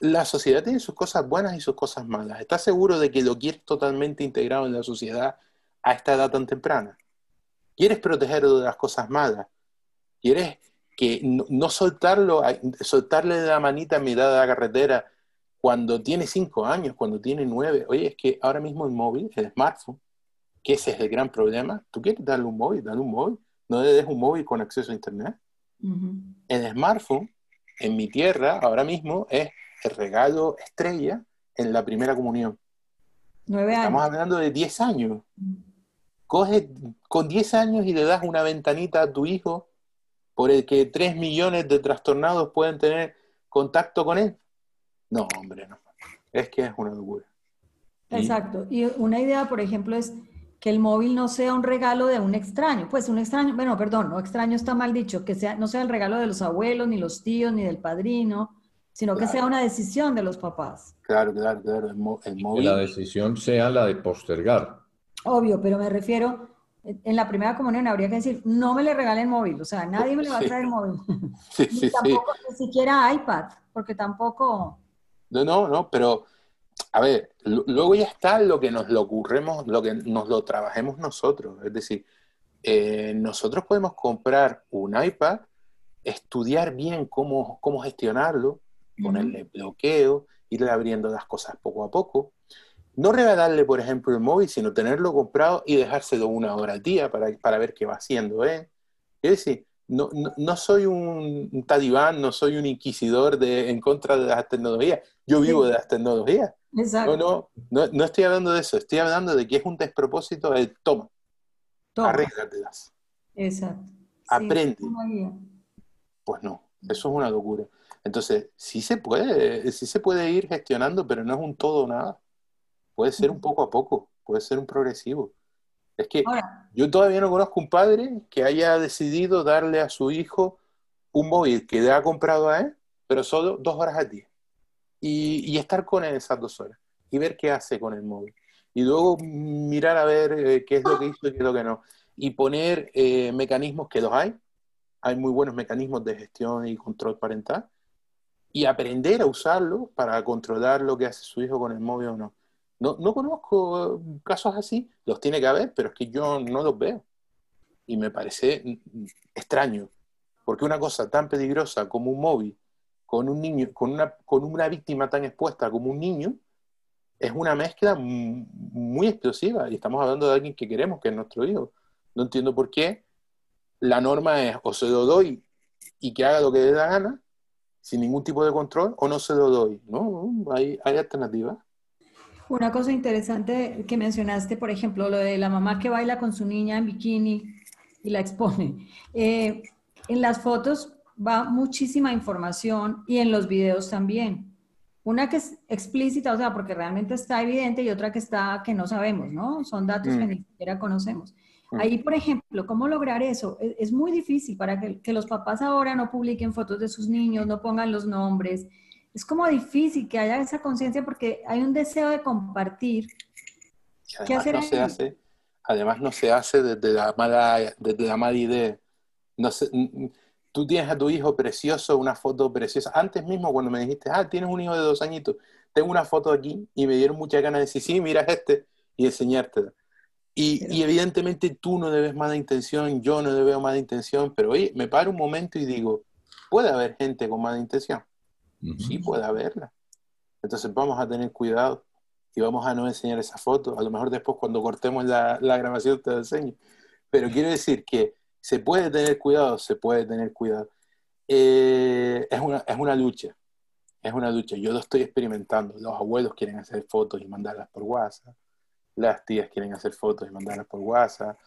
La sociedad tiene sus cosas buenas y sus cosas malas. ¿Estás seguro de que lo quieres totalmente integrado en la sociedad a esta edad tan temprana? ¿Quieres protegerlo de las cosas malas? ¿Quieres que no, soltarlo, soltarle de la manita en mitad de la carretera cuando tiene cinco años, cuando tiene nueve. Oye, es que ahora mismo el móvil, el smartphone, que ese es el gran problema, tú quieres darle un móvil, dale un móvil, no le des un móvil con acceso a internet. El smartphone, en mi tierra, ahora mismo, es el regalo estrella en la primera comunión. Nueve años. Estamos hablando de diez años. Coge con diez años y le das una ventanita a tu hijo por el que 3 millones de trastornados pueden tener contacto con él. No, hombre, no. Es que es una locura. Exacto. Y una idea, por ejemplo, es que el móvil no sea un regalo de un extraño. Pues un extraño, bueno, perdón, no extraño está mal dicho, que sea, no sea el regalo de los abuelos, ni los tíos, ni del padrino, sino que sea una decisión de los papás. Claro, claro, claro. El, móvil. Que la decisión sea la de postergar. Obvio, pero me refiero en la primera comunión habría que decir, no me le regalen móvil, o sea, nadie me le va a traer móvil. Sí, sí, tampoco, Ni siquiera iPad, porque tampoco... No, no, no, pero, a ver, luego ya está lo que nos lo ocurremos, lo que nos lo trabajemos nosotros. Es decir, eh, nosotros podemos comprar un iPad, estudiar bien cómo, cómo gestionarlo, ponerle bloqueo, irle abriendo las cosas poco a poco, no regalarle, por ejemplo, el móvil, sino tenerlo comprado y dejárselo una hora al día para, para ver qué va haciendo. ¿eh? Es decir, no, no, soy un talibán, no soy un inquisidor de, en contra de las tecnologías. Yo vivo de las tecnologías. Exacto. No, no, no, estoy hablando de eso, estoy hablando de que es un despropósito el toma. toma. Arréglatelas. Exacto. Aprende. pues no, eso es una locura. Entonces, sí se puede, sí se puede ir gestionando, pero no es un todo o nada. Puede ser un poco a poco, puede ser un progresivo. Es que yo todavía no conozco un padre que haya decidido darle a su hijo un móvil que le ha comprado a él, pero solo dos horas al día. Y, estar con él esas dos horas y ver qué hace con el móvil. Y luego mirar a ver eh, qué es lo que hizo y qué es lo que no. Y poner eh, mecanismos que los hay. Hay muy buenos mecanismos de gestión y control parental. Y aprender a usarlo para controlar lo que hace su hijo con el móvil o no. No, no conozco casos así, los tiene que haber, pero es que yo no los veo. Y me parece extraño, porque una cosa tan peligrosa como un móvil, con un niño, con una, con una víctima tan expuesta como un niño, es una mezcla muy explosiva. Y estamos hablando de alguien que queremos, que es nuestro hijo. No entiendo por qué la norma es o se lo doy y que haga lo que le da gana, sin ningún tipo de control, o no se lo doy. No, hay, hay alternativas. Una cosa interesante que mencionaste, por ejemplo, lo de la mamá que baila con su niña en bikini y la expone. Eh, en las fotos va muchísima información y en los videos también. Una que es explícita, o sea, porque realmente está evidente y otra que está que no sabemos, ¿no? Son datos que mm. ni siquiera conocemos. Ahí, por ejemplo, ¿cómo lograr eso? Es, es muy difícil para que, que, los papás ahora no publiquen fotos de sus niños, no pongan los nombres, es como difícil que haya esa conciencia porque hay un deseo de compartir además no se hace, además no se hace desde la mala, desde la mala idea. No tú tienes a tu hijo precioso, una foto preciosa. Antes mismo cuando me dijiste, ah, tienes un hijo de dos añitos, tengo una foto aquí y me dieron mucha ganas de decir, sí, mira este y enseñártela. Y, y, evidentemente tú no debes mala intención, yo no debo mala intención, pero oye, me paro un momento y digo, puede haber gente con mala intención. Sí, puede haberla. Entonces vamos a tener cuidado y vamos a no enseñar esa foto. A lo mejor después cuando cortemos la, la grabación te la enseño. Pero quiero decir que se puede tener cuidado, se puede tener cuidado. Eh, es, una, es una lucha, es una lucha. Yo lo estoy experimentando. Los abuelos quieren hacer fotos y mandarlas por WhatsApp. Las tías quieren hacer fotos y mandarlas por WhatsApp.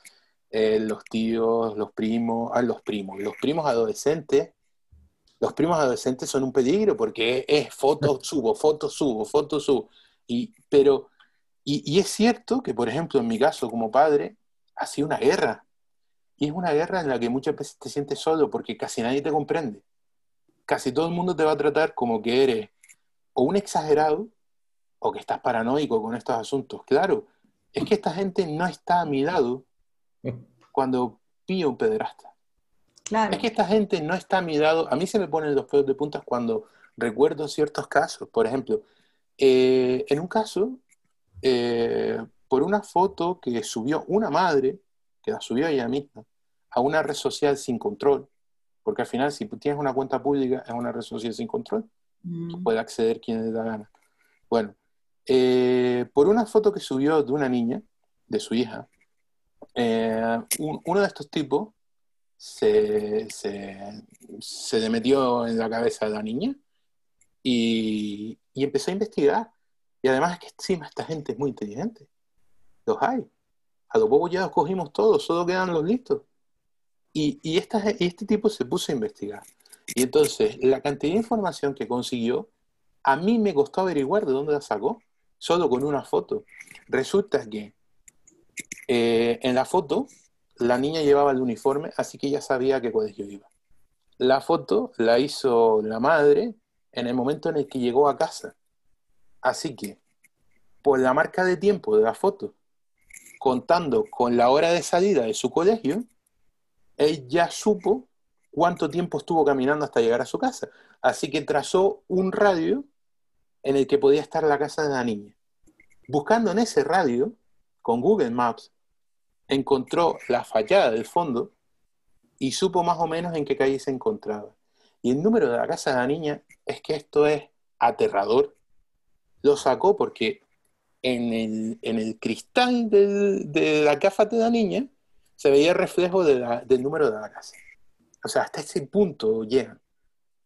Eh, los tíos, los primos, ah, los primos, los primos adolescentes los primos adolescentes son un peligro porque es foto, subo, foto, subo, foto, subo. Y, pero, y, es cierto que, por ejemplo, en mi caso como padre, ha sido una guerra. Y es una guerra en la que muchas veces te sientes solo porque casi nadie te comprende. Casi todo el mundo te va a tratar como que eres o un exagerado o que estás paranoico con estos asuntos. Claro, es que esta gente no está a mi lado cuando pillo un pederasta. Es que esta gente no está a mi lado. A mí se me ponen los pelos de puntas cuando recuerdo ciertos casos. Por ejemplo, eh, en un caso, eh, por una foto que subió una madre, que la subió ella misma, a una red social sin control, porque al final si tienes una cuenta pública es una red social sin control, mm. puede acceder quien le da gana. Bueno, eh, por una foto que subió de una niña, de su hija, uno de estos tipos se, se, le metió en la cabeza a la niña y, empezó a investigar. Y además es que encima esta gente es muy inteligente. Los hay. A lo poco ya los cogimos todos, solo quedan los listos. Y, y, este tipo se puso a investigar. Y entonces, la cantidad de información que consiguió, a mí me costó averiguar de dónde la sacó, solo con una foto. Resulta que eh, en la foto la niña llevaba el uniforme, así que ella sabía a qué colegio iba. La foto la hizo la madre en el momento en el que llegó a casa. Así que, por la marca de tiempo de la foto, contando con la hora de salida de su colegio, ella supo cuánto tiempo estuvo caminando hasta llegar a su casa. Así que trazó un radio en el que podía estar la casa de la niña. Buscando en ese radio, con Google Maps, encontró la fallada del fondo y supo más o menos en qué calle se encontraba. Y el número de la casa de la niña es que esto es aterrador. Lo sacó porque en el, cristal de la gafa de la niña se veía el reflejo del número de la casa. O sea, hasta ese punto llegan.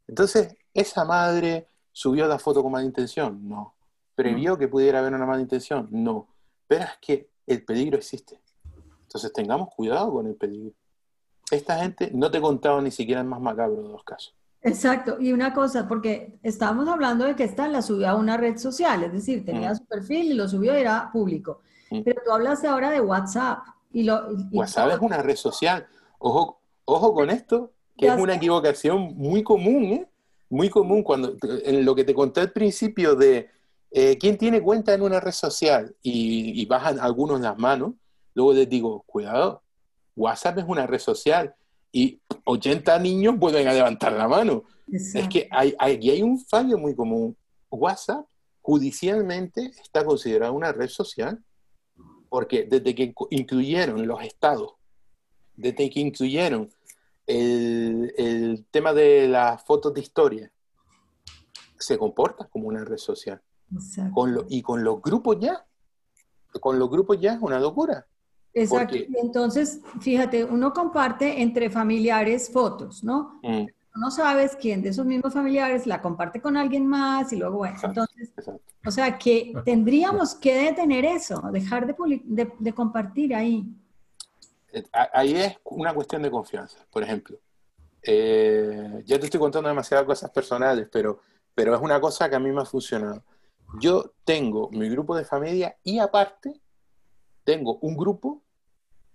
Entonces, ¿esa madre subió la foto con mala intención? No. ¿Previó que pudiera haber una mala intención? No. Pero es que el peligro existe. Entonces tengamos cuidado con el peligro. Esta gente no te he contado ni siquiera el más macabro de los casos. Exacto. Y una cosa, porque estábamos hablando de que esta la subió a una red social, es decir, tenía mm. su perfil y lo subió y era público. Mm. Pero tú hablas ahora de WhatsApp. Y lo, WhatsApp es una red social. Ojo, ojo con esto, que es una equivocación muy común, ¿eh? Muy común cuando en lo que te conté al principio de eh, quién tiene cuenta en una red social y, y bajan algunos las manos, Luego les digo, cuidado, WhatsApp es una red social y 80 niños vuelven a levantar la mano. Es que hay, hay, hay un fallo muy común. WhatsApp judicialmente está considerado una red social porque desde que incluyeron los estados, desde que incluyeron el, el tema de las fotos de historia, se comporta como una red social. Con y con los grupos ya, con los grupos ya es una locura. Exacto. entonces, fíjate, uno comparte entre familiares fotos, ¿no? Mm. No sabes quién de esos mismos familiares la comparte con alguien más y luego, bueno, entonces, o sea, que tendríamos que detener eso, dejar de, compartir ahí. Eh, ahí es una cuestión de confianza, por ejemplo. Eh, ya te estoy contando demasiadas cosas personales, pero, pero es una cosa que a mí me ha funcionado. Yo tengo mi grupo de familia y aparte tengo un grupo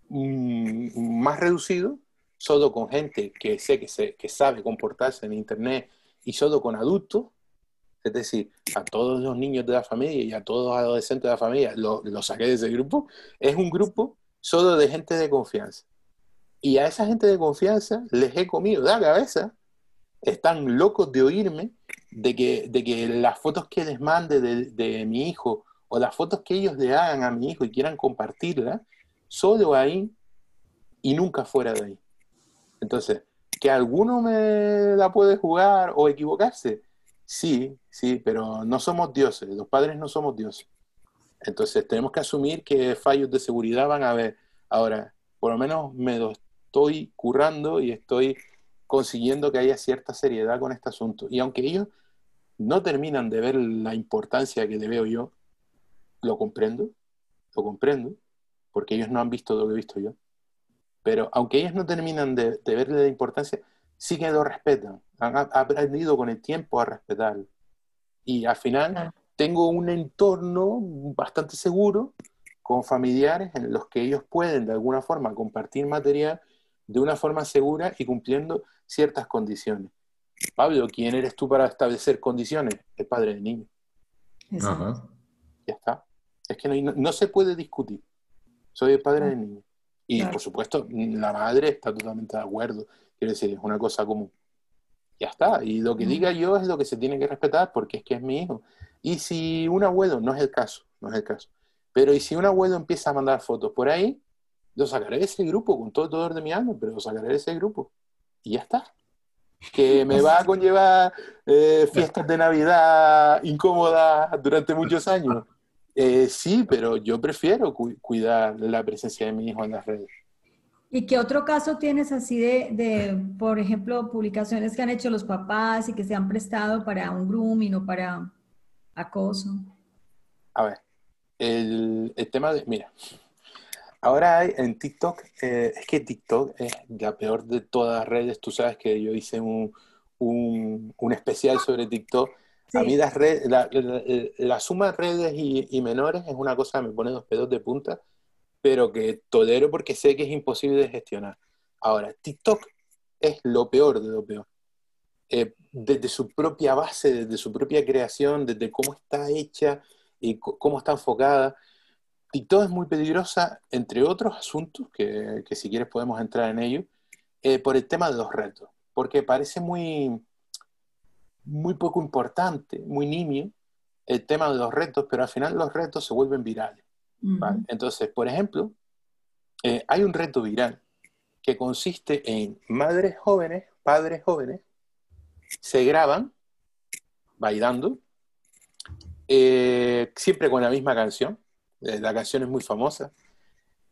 más reducido, solo con gente que sé que, sabe comportarse en Internet y solo con adultos, Es decir, a todos los niños de la familia y a todos los adolescentes de la familia, lo, lo saqué de ese grupo. Es un grupo solo de gente de confianza. Y a esa gente de confianza les he comido la cabeza. Están locos de oírme de que, de que las fotos que les mande de, mi hijo o las fotos que ellos le hagan a mi hijo y quieran compartirla, solo ahí y nunca fuera de ahí. Entonces, que alguno me la puede jugar o equivocarse, sí, sí, pero no somos dioses, los padres no somos dioses. Entonces tenemos que asumir que fallos de seguridad van a haber. Ahora, por lo menos me lo estoy currando y estoy consiguiendo que haya cierta seriedad con este asunto. Y aunque ellos no terminan de ver la importancia que le veo yo, lo comprendo, lo comprendo, porque ellos no han visto lo que he visto yo. Pero aunque ellos no terminan de, verle la importancia, sí que lo respetan. Han aprendido con el tiempo a respetarlo. Y al final tengo un entorno bastante seguro con familiares en los que ellos pueden de alguna forma compartir material de una forma segura y cumpliendo ciertas condiciones. Pablo, ¿quién eres tú para establecer condiciones? El padre del niño. Ya está. Es que no, se puede discutir. Soy el padre del niño. Y por supuesto, la madre está totalmente de acuerdo. Quiero decir, es una cosa común. Ya está. Y lo que diga yo es lo que se tiene que respetar porque es que es mi hijo. Y si un abuelo, no es el caso, no es el caso. Pero y si un abuelo empieza a mandar fotos por ahí, lo sacaré de ese grupo con todo el dolor de mi alma, pero lo sacaré de ese grupo. Y ya está. Que me va a conllevar eh, fiestas de Navidad incómodas durante muchos años. Eh, sí, pero yo prefiero cuidar la presencia de mi hijo en las redes. ¿Y qué otro caso tienes así de, por ejemplo, publicaciones que han hecho los papás y que se han prestado para un grooming o para acoso? A ver, el, tema de, mira, ahora hay en TikTok, eh, es que TikTok es la peor de todas las redes, tú sabes que yo hice un, un especial sobre TikTok a mí las la, suma de redes y, menores es una cosa que me pone dos pedos de punta, pero que tolero porque sé que es imposible de gestionar. Ahora, TikTok es lo peor de lo peor. Eh, desde su propia base, desde su propia creación, desde cómo está hecha y cómo está enfocada. TikTok es muy peligrosa, entre otros asuntos, que, si quieres podemos entrar en ello, eh, por el tema de los retos, porque parece muy, muy poco importante, muy nimio, el tema de los retos, pero al final los retos se vuelven virales. Entonces, por ejemplo, eh, hay un reto viral que consiste en madres jóvenes, padres jóvenes, se graban bailando, eh, siempre con la misma canción, la canción es muy famosa,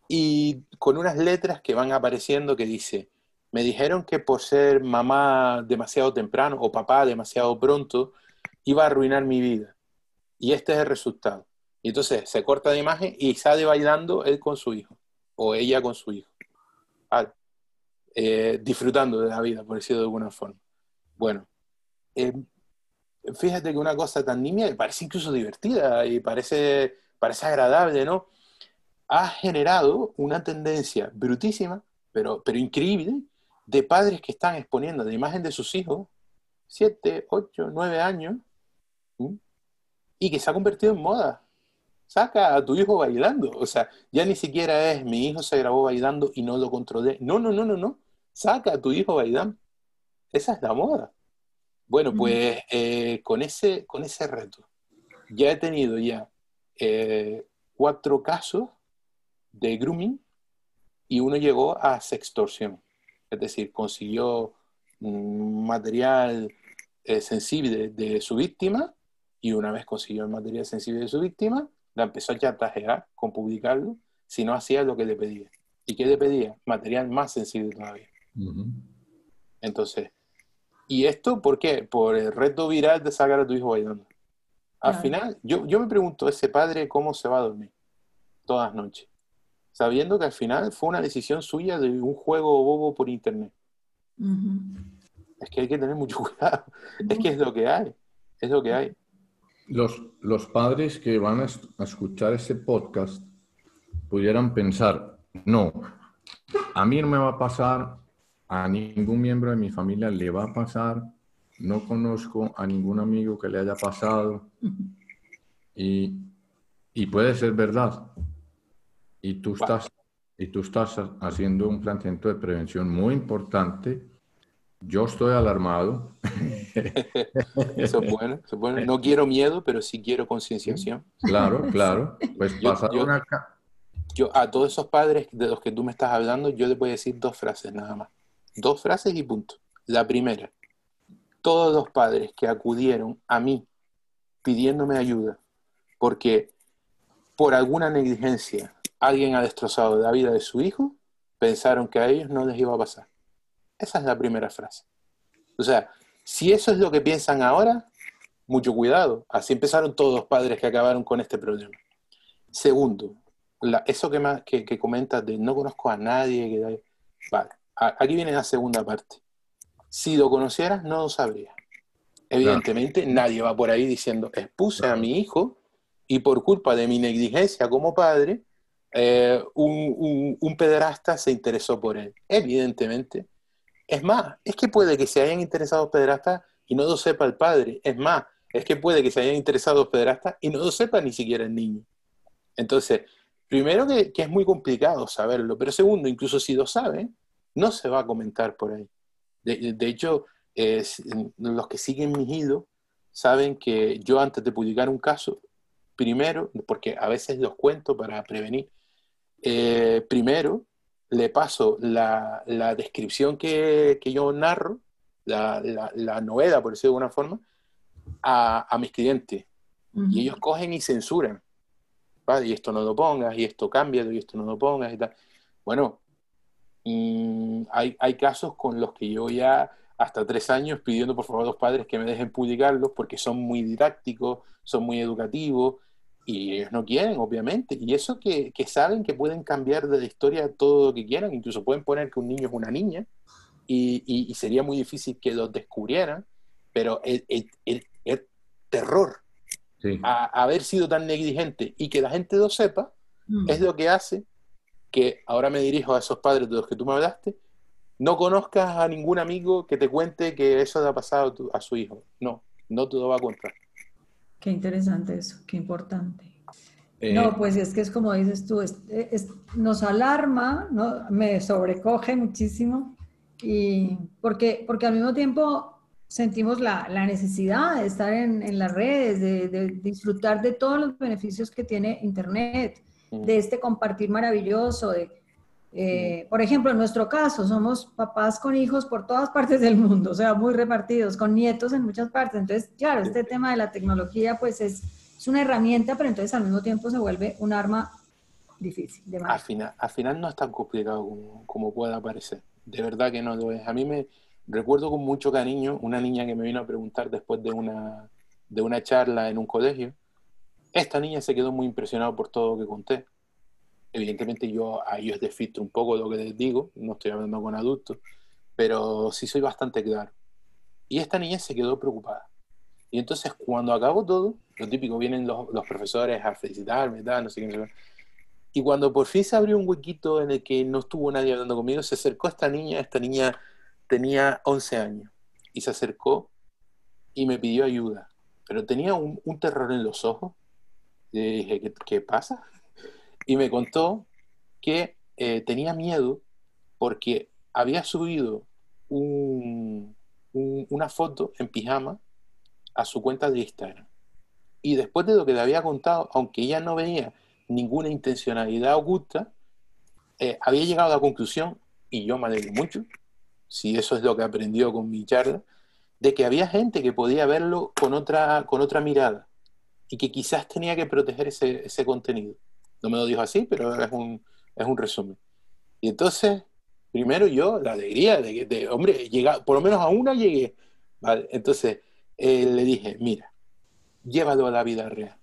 y con unas letras que van apareciendo que dice, me dijeron que por ser mamá demasiado temprano o papá demasiado pronto, iba a arruinar mi vida. Y este es el resultado. Y entonces se corta la imagen y sale bailando él con su hijo, o ella con su hijo. Eh, disfrutando de la vida, por decirlo de alguna forma. Bueno, eh, fíjate que una cosa tan nimia parece incluso divertida y parece, parece agradable, ¿no? Ha generado una tendencia brutísima, pero, pero increíble, de padres que están exponiendo la imagen de sus hijos, 7, 8, 9 años, y que se ha convertido en moda. Saca a tu hijo bailando. O sea, ya ni siquiera es mi hijo se grabó bailando y no lo controlé. No, no, no, no, no. Saca a tu hijo bailando. Esa es la moda. Bueno, pues eh, con, ese, con ese reto, ya he tenido ya eh, cuatro casos de grooming y uno llegó a sextorsión es decir, consiguió material eh, sensible de, su víctima y una vez consiguió el material sensible de su víctima, la empezó a chantajear con publicarlo si no hacía lo que le pedía. ¿Y qué le pedía? Material más sensible todavía. Entonces, ¿y esto por qué? Por el reto viral de sacar a tu hijo bailando. Al final, yo, yo me pregunto, ese padre, ¿cómo se va a dormir todas las noches? sabiendo que al final fue una decisión suya de un juego bobo por internet. Es que hay que tener mucho cuidado. Es que es lo que hay. Es lo que hay. Los, los padres que van a, escuchar ese podcast pudieran pensar, no, a mí no me va a pasar, a ningún miembro de mi familia le va a pasar, no conozco a ningún amigo que le haya pasado y, y puede ser verdad. Y tú, estás, y tú estás haciendo un planteamiento de prevención muy importante. Yo estoy alarmado. eso es bueno, eso es bueno. No quiero miedo, pero sí quiero concienciación. Claro, claro. Pues yo, una... yo a todos esos padres de los que tú me estás hablando, yo les voy a decir dos frases nada más. Dos frases y punto. La primera, todos los padres que acudieron a mí pidiéndome ayuda porque por alguna negligencia alguien ha destrozado la vida de su hijo, pensaron que a ellos no les iba a pasar. Esa es la primera frase. O sea, si eso es lo que piensan ahora, mucho cuidado. Así empezaron todos los padres que acabaron con este problema. Segundo, eso que, más, que, comentas de no conozco a nadie. Que, vale, aquí viene la segunda parte. Si lo conocieras, no lo sabrías. Evidentemente, nadie va por ahí diciendo, expuse a mi hijo y por culpa de mi negligencia como padre, eh, un, un, pederasta se interesó por él. Evidentemente. Es más, es que puede que se hayan interesado pederastas y no lo sepa el padre. Es más, es que puede que se hayan interesado pederastas y no lo sepa ni siquiera el niño. Entonces, primero que, que es muy complicado saberlo, pero segundo, incluso si lo saben, no se va a comentar por ahí. De, hecho, los que siguen mi hilo saben que yo antes de publicar un caso, primero, porque a veces los cuento para prevenir, eh, primero le paso la, descripción que, yo narro, la, la, novela, por decirlo de alguna forma, a, mis clientes. Y ellos cogen y censuran. Y esto no lo pongas, y esto cambia, y esto no lo pongas, y tal. Bueno, Mm, hay, hay casos con los que yo ya hasta tres años pidiendo por favor a los padres que me dejen publicarlos porque son muy didácticos, son muy educativos y ellos no quieren, obviamente. Y eso que, que, saben que pueden cambiar de la historia todo lo que quieran, incluso pueden poner que un niño es una niña y, y, sería muy difícil que los descubrieran, pero el, el, el, terror a, haber sido tan negligente y que la gente lo sepa mm. es lo que hace que ahora me dirijo a esos padres de los que tú me hablaste, no conozcas a ningún amigo que te cuente que eso le ha pasado a su hijo. No, no te lo va a contar. Qué interesante eso, qué importante. Eh, no, pues es que es como dices tú, nos alarma, ¿no? me sobrecoge muchísimo, y porque, porque al mismo tiempo sentimos la, la necesidad de estar en, en las redes, de, de, disfrutar de todos los beneficios que tiene Internet de este compartir maravilloso, de, eh, por ejemplo, en nuestro caso, somos papás con hijos por todas partes del mundo, o sea, muy repartidos, con nietos en muchas partes. Entonces, claro, este tema de la tecnología, pues es, es una herramienta, pero entonces al mismo tiempo se vuelve un arma difícil. De al, final, al final no es tan complicado como, como pueda parecer. De verdad que no lo es. A mí me recuerdo con mucho cariño una niña que me vino a preguntar después de una, de una charla en un colegio esta niña se quedó muy impresionada por todo lo que conté. Evidentemente yo a ellos les un poco lo que les digo, no estoy hablando con adultos, pero sí soy bastante claro. Y esta niña se quedó preocupada. Y entonces cuando acabó todo, lo típico, vienen los, profesores a felicitarme, tal, no sé qué. Y cuando por fin se abrió un huequito en el que no estuvo nadie hablando conmigo, se acercó esta niña, esta niña tenía 11 años, y se acercó y me pidió ayuda, pero tenía un terror en los ojos le dije, ¿qué, pasa? Y me contó que eh, tenía miedo porque había subido una foto en pijama a su cuenta de Instagram. Y después de lo que le había contado, aunque ella no veía ninguna intencionalidad oculta, eh, había llegado a la conclusión, y yo me alegro mucho, si eso es lo que aprendió con mi charla, de que había gente que podía verlo con otra, con otra mirada y que quizás tenía que proteger ese, ese contenido. No me lo dijo así, pero es un, es un resumen. Y entonces, primero yo, la alegría de que, de, hombre, llega, por lo menos a una llegué. ¿vale? Entonces, eh, le dije, mira, llévalo a la vida real.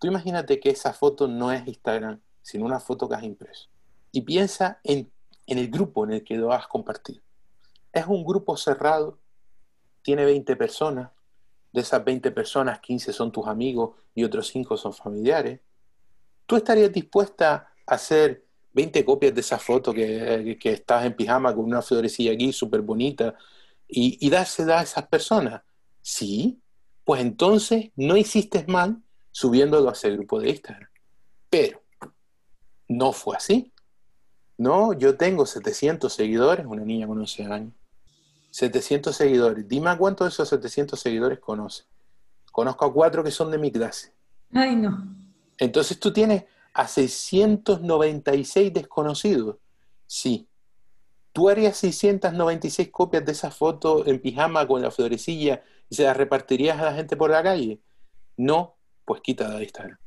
Tú imagínate que esa foto no es Instagram, sino una foto que has impreso. Y piensa en, en el grupo en el que lo has compartido. Es un grupo cerrado, tiene 20 personas, de esas 20 personas, 15 son tus amigos y otros 5 son familiares, ¿tú estarías dispuesta a hacer 20 copias de esa foto que, que, estás en pijama con una florecilla aquí súper bonita y, y dársela a esas personas. Sí, pues entonces no hiciste mal subiéndolo a ese grupo de Instagram. Pero no fue así. No, yo tengo 700 seguidores, una niña con 11 años. 700 seguidores. Dime a cuántos de esos 700 seguidores conoce. Conozco a cuatro que son de mi clase. Ay, no. Entonces tú tienes a 696 desconocidos. Sí. ¿Tú harías 696 copias de esa foto en pijama con la florecilla y se las repartirías a la gente por la calle? No, pues quita de Instagram.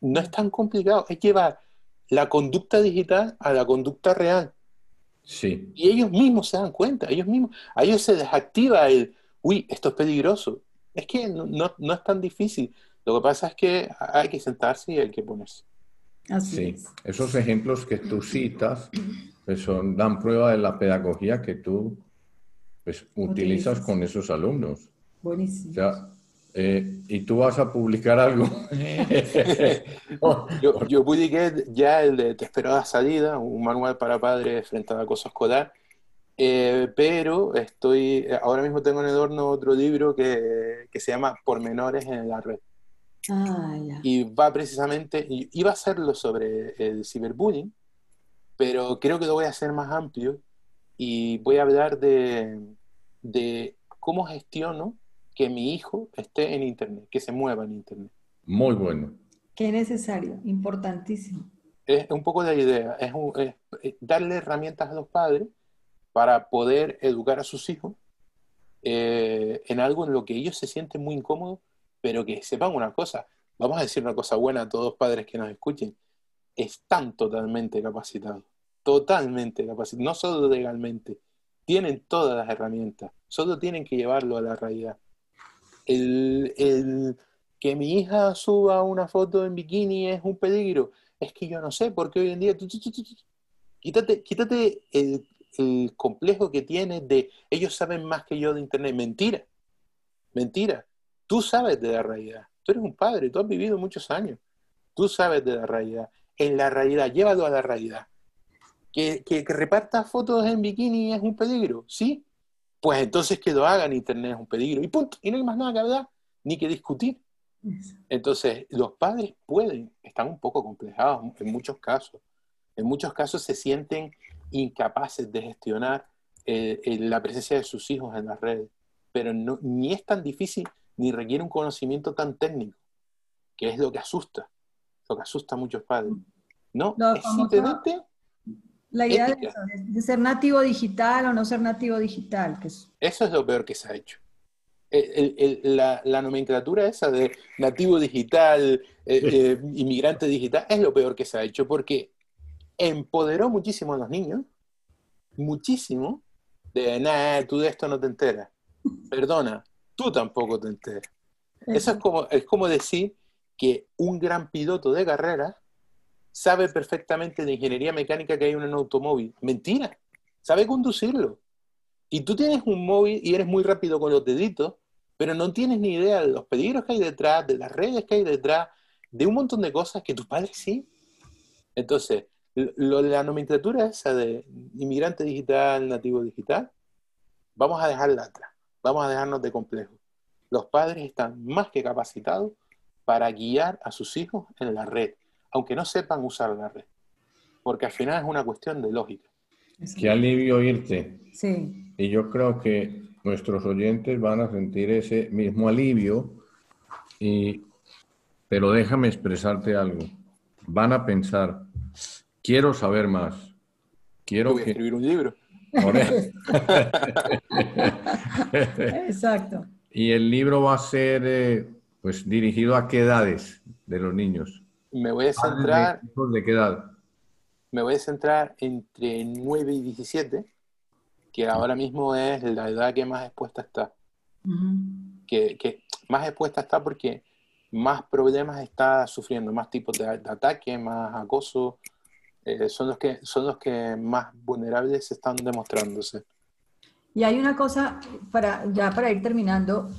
No es tan complicado, es llevar la conducta digital a la conducta real. Sí. Y ellos mismos se dan cuenta, ellos mismos, a ellos se desactiva el, uy, esto es peligroso. Es que no, no, es tan difícil. Lo que pasa es que hay que sentarse y hay que ponerse. Así sí, es. esos ejemplos que tú citas pues son, dan prueba de la pedagogía que tú pues, utilizas con esos alumnos. Buenísimo. O sea, eh, ¿Y tú vas a publicar algo? yo, yo, publiqué ya el de Te espero a salida, un manual para padres frente al acoso escolar, eh, pero estoy, ahora mismo tengo en el horno otro libro que, que se llama Pormenores en la red. Ah, y va precisamente, iba a hacerlo sobre el ciberbullying, pero creo que lo voy a hacer más amplio y voy a hablar de, de cómo gestiono que mi hijo esté en Internet, que se mueva en Internet. Muy bueno. Qué necesario, importantísimo. Es un poco la idea, es, darle herramientas a los padres para poder educar a sus hijos eh, en algo en lo que ellos se sienten muy incómodos, pero que sepan una cosa, vamos a decir una cosa buena a todos los padres que nos escuchen, están totalmente capacitados, totalmente capacitados, no solo legalmente, tienen todas las herramientas, solo tienen que llevarlo a la realidad el, que mi hija suba una foto en bikini es un peligro. Es que yo no sé, porque hoy en día, quítate, quítate el, complejo que tienes de ellos saben más que yo de Internet. Mentira, mentira. Tú sabes de la realidad. Tú eres un padre, tú has vivido muchos años. Tú sabes de la realidad. En la realidad, llévalo a la realidad. Que, que, que reparta fotos en bikini es un peligro, ¿sí? Pues entonces que lo hagan, Internet es un peligro. Y punto. Y no hay más nada que hablar, ni que discutir. Entonces, los padres pueden, están un poco complejados en muchos casos. En muchos casos se sienten incapaces de gestionar eh, la presencia de sus hijos en las redes. Pero no, ni es tan difícil, ni requiere un conocimiento tan técnico, que es lo que asusta, lo que asusta a muchos padres. No, es simplemente la idea de, ser nativo digital o no ser nativo digital. Que es... Eso es lo peor que se ha hecho. la, nomenclatura esa de nativo digital, eh, eh, inmigrante digital, es lo peor que se ha hecho porque empoderó muchísimo a los niños, muchísimo, de, nada, tú de esto no te enteras. Perdona, tú tampoco te enteras. Eso es como, es como decir que un gran piloto de carrera sabe perfectamente de ingeniería mecánica que hay en un automóvil. Mentira, sabe conducirlo. Y tú tienes un móvil y eres muy rápido con los deditos, pero no tienes ni idea de los peligros que hay detrás, de las redes que hay detrás, de un montón de cosas que tus padres sí. Entonces, la nomenclatura esa de inmigrante digital, nativo digital, vamos a dejarla atrás, vamos a dejarnos de complejos. Los padres están más que capacitados para guiar a sus hijos en la red aunque no sepan usar la red. Porque al final es una cuestión de lógica. Qué alivio oírte. Sí. Y yo creo que nuestros oyentes van a sentir ese mismo alivio. Y, pero déjame expresarte algo. Van a pensar, quiero saber más. Quiero Voy a escribir un libro. Exacto. Y el libro va a ser eh, pues dirigido a qué edades de los niños. Me voy a centrar. ¿De qué edad? Me voy a centrar entre 9 y 17, que ahora mismo es la edad que más expuesta está. que, más expuesta está porque más problemas está sufriendo, más tipos de, ataque, más acoso, eh, son, los que, son los que más vulnerables están demostrándose. Y hay una cosa, para, ya para ir terminando,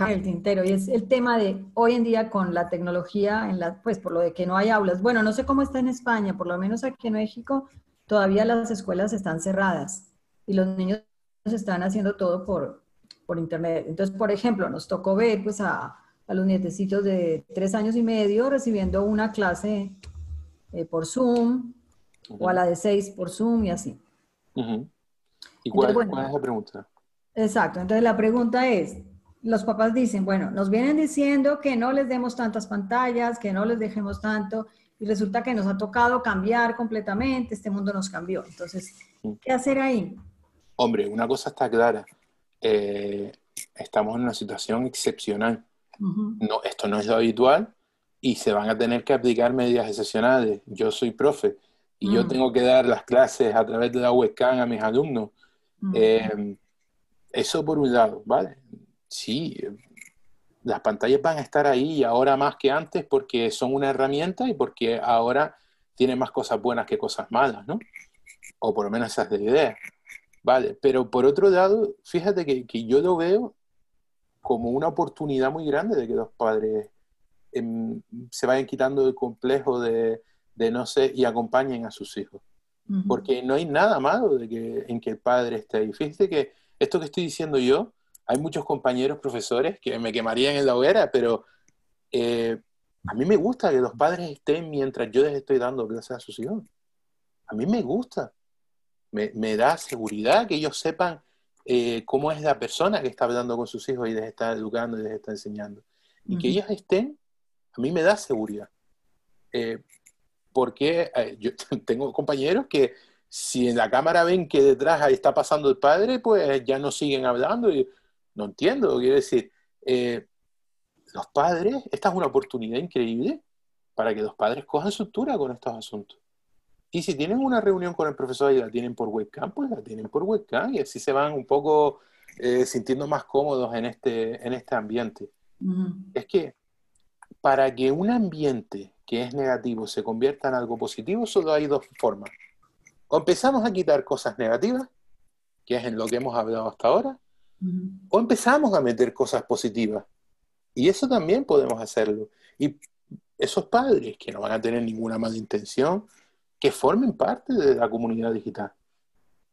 el tintero y es el tema de hoy en día con la tecnología, en la, pues por lo de que no hay aulas. Bueno, no sé cómo está en España, por lo menos aquí en México todavía las escuelas están cerradas y los niños están haciendo todo por, por internet. Entonces, por ejemplo, nos tocó ver pues a, a los nietecitos de tres años y medio recibiendo una clase eh, por Zoom o a la de seis por Zoom y así. ¿Y cuál, es la pregunta? Exacto. Entonces la pregunta es, los papás dicen, bueno, nos vienen diciendo que no les demos tantas pantallas, que no les dejemos tanto, y resulta que nos ha tocado cambiar completamente, este mundo nos cambió. Entonces, ¿qué hacer ahí? Hombre, una cosa está clara. Eh, estamos en una situación excepcional. no, esto no es lo habitual y se van a tener que aplicar medidas excepcionales. Yo soy profe y yo tengo que dar las clases a través de la webcam a mis alumnos. Eh, eso por un lado, ¿vale? Sí, las pantallas van a estar ahí ahora más que antes porque son una herramienta y porque ahora tienen más cosas buenas que cosas malas, ¿no? O por lo menos esa es la idea. Vale, pero por otro lado, fíjate que, que yo lo veo como una oportunidad muy grande de que los padres em, se vayan quitando el complejo de, de, no sé y acompañen a sus hijos. Porque no hay nada malo de que, en que el padre esté ahí. Fíjate que esto que estoy diciendo yo, hay muchos compañeros profesores que me quemarían en la hoguera, pero eh, a mí me gusta que los padres estén mientras yo les estoy dando clases a sus hijos. A mí me gusta. Me, me da seguridad que ellos sepan eh, cómo es la persona que está hablando con sus hijos y les está educando y les está enseñando. Y que ellos estén, a mí me da seguridad. Eh, porque eh, yo tengo compañeros que si en la cámara ven que detrás ahí está pasando el padre, pues ya no siguen hablando y no entiendo. Quiero decir, los padres, esta es una oportunidad increíble para que los padres cojan sutura con estos asuntos. Y si tienen una reunión con el profesor y la tienen por webcam, pues la tienen por webcam y así se van un poco eh, sintiendo más cómodos en este, en este ambiente. Es que para que un ambiente que es negativo se convierta en algo positivo, solo hay dos formas. O empezamos a quitar cosas negativas, que es en lo que hemos hablado hasta ahora, o empezamos a meter cosas positivas. Y eso también podemos hacerlo. Y esos padres que no van a tener ninguna mala intención, que formen parte de la comunidad digital,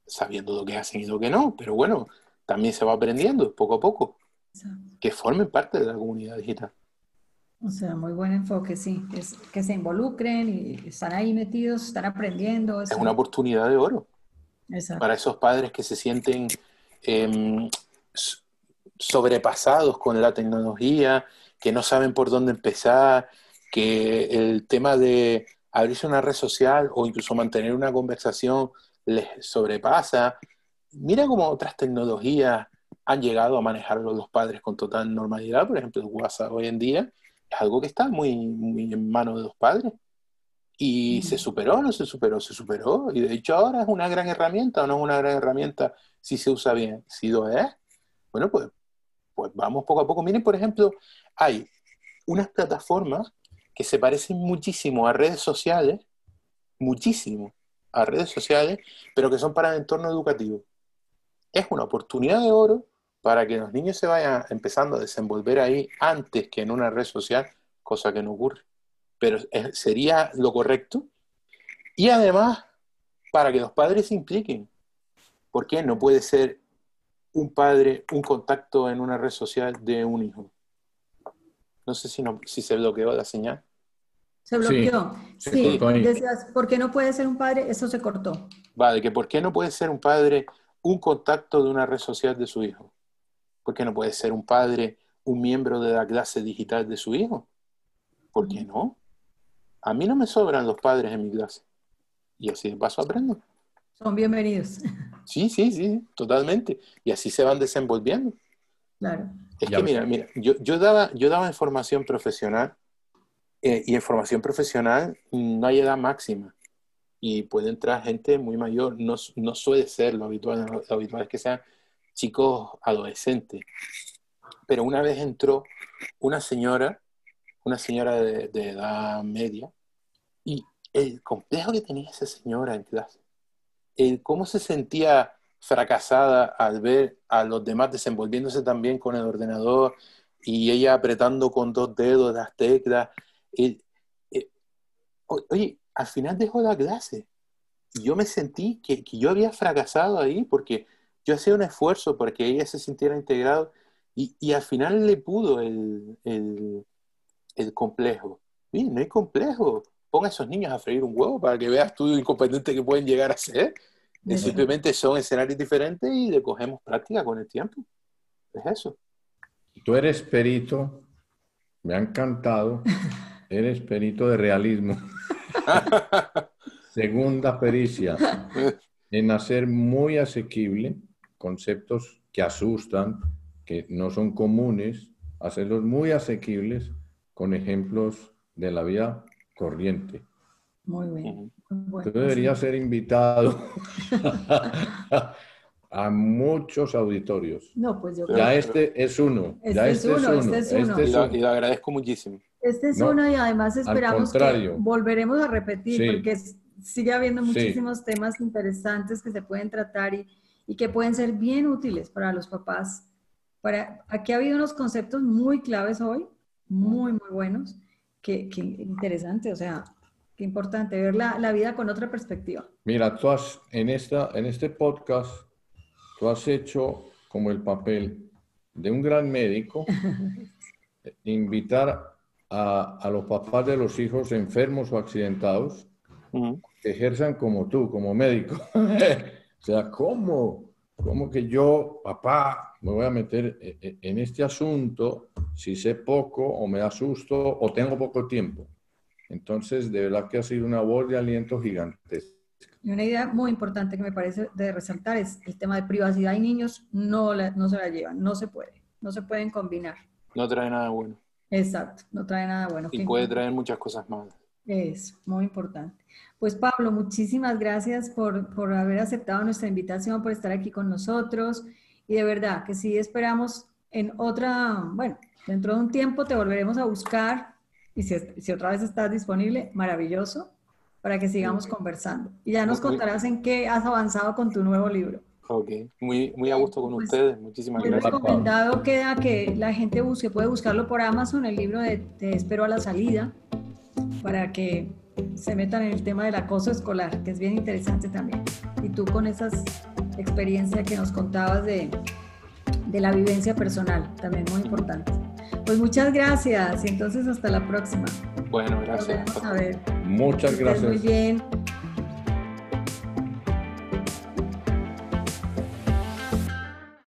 sabiendo lo que hacen y lo que no, pero bueno, también se va aprendiendo poco a poco, que formen parte de la comunidad digital. O sea, muy buen enfoque, sí, es que se involucren y están ahí metidos, están aprendiendo. Es una oportunidad de oro para esos padres que se sienten em, sobrepasados con la tecnología, que no saben por dónde empezar, que el tema de abrirse una red social o incluso mantener una conversación les sobrepasa. Mira cómo otras tecnologías han llegado a manejarlo los padres con total normalidad. Por ejemplo, el WhatsApp hoy en día es algo que está muy, muy en manos de los padres. Y se superó, no se superó, se superó. Y de hecho ahora es una gran herramienta o no es una gran herramienta si se usa bien. Si lo es, bueno, pues, pues vamos poco a poco. Miren, por ejemplo, hay unas plataformas que se parecen muchísimo a redes sociales, muchísimo a redes sociales, pero que son para el entorno educativo. Es una oportunidad de oro para que los niños se vayan empezando a desenvolver ahí antes que en una red social, cosa que no ocurre. Pero sería lo correcto. Y además, para que los padres se impliquen. ¿Por qué no puede ser un padre un contacto en una red social de un hijo? No sé si, no, si se bloqueó la señal. Se bloqueó. Sí, decías, ¿por qué no puede ser un padre? Eso se cortó. Vale, que ¿por qué no puede ser un padre un contacto de una red social de su hijo? ¿Por qué no puede ser un padre un miembro de la clase digital de su hijo? ¿Por qué no? A mí no me sobran los padres en mi clase. Y así de paso aprendo. Son bienvenidos. Sí, sí, sí, totalmente. Y así se van desenvolviendo. Claro. Es que mira, mira, yo, yo, daba, yo daba información profesional eh, y información profesional no hay edad máxima. Y puede entrar gente muy mayor, no, no suele ser lo habitual, lo habitual es que sean chicos adolescentes. Pero una vez entró una señora, una señora de, de edad media, y el complejo que tenía esa señora en clase, el cómo se sentía fracasada al ver a los demás desenvolviéndose también con el ordenador y ella apretando con dos dedos las teclas. Eh, oye, al final dejó la clase. Yo me sentí que, yo había fracasado ahí porque yo hacía un esfuerzo para que ella se sintiera integrado y, al final le pudo el, el, complejo. Y no hay complejo. Ponga a esos niños a freír un huevo para que veas tú incompetente que pueden llegar a ser. Simplemente son escenarios diferentes y le cogemos práctica con el tiempo. Es eso. Tú eres perito, me ha encantado, eres perito de realismo. Segunda pericia, en hacer muy asequible conceptos que asustan, que no son comunes, hacerlos muy asequibles con ejemplos de la vida corriente. Muy bien. Tú deberías ser invitado a muchos auditorios. No, pues yo Ya este es uno. Este ya es uno, este es uno. Este es y, lo, agradezco muchísimo. Este es uno y además esperamos que volveremos a repetir porque sigue habiendo muchísimos temas interesantes que se pueden tratar y, y, que pueden ser bien útiles para los papás. Para, aquí ha habido unos conceptos muy claves hoy, muy, muy buenos, que, que interesante, o sea, qué importante ver la, la, vida con otra perspectiva. Mira, tú has, en, esta, en este podcast, tú has hecho como el papel de un gran médico, invitar a, a, los papás de los hijos enfermos o accidentados que ejerzan como tú, como médico. o sea, ¿cómo? ¿Cómo que yo, papá, me voy a meter e, e, en este asunto si sé poco o me asusto o tengo poco tiempo? Entonces, de verdad que ha sido una voz de aliento gigantesca. Y una idea muy importante que me parece de resaltar es el tema de privacidad y niños no, no se la llevan, no se puede, no se pueden combinar. No trae nada bueno. Exacto, no trae nada bueno. Y puede traer muchas cosas malas. Es muy importante. Pues Pablo, muchísimas gracias por, por haber aceptado nuestra invitación, por estar aquí con nosotros. Y de verdad que sí esperamos en otra, bueno, dentro de un tiempo te volveremos a buscar y si, si otra vez estás disponible, maravilloso, para que sigamos conversando. Y ya nos contarás en qué has avanzado con tu nuevo libro. Ok, muy, muy a gusto con pues, ustedes, muchísimas gracias. recomendado queda que la gente busque, puede buscarlo por Amazon, el libro de Te espero a la salida, para que se metan en el tema del acoso escolar, que es bien interesante también. Y tú con esas experiencias que nos contabas de, de la vivencia personal, también muy importante. Pues muchas gracias y entonces hasta la próxima. Bueno, gracias. A ver. Muchas gracias. Muy bien.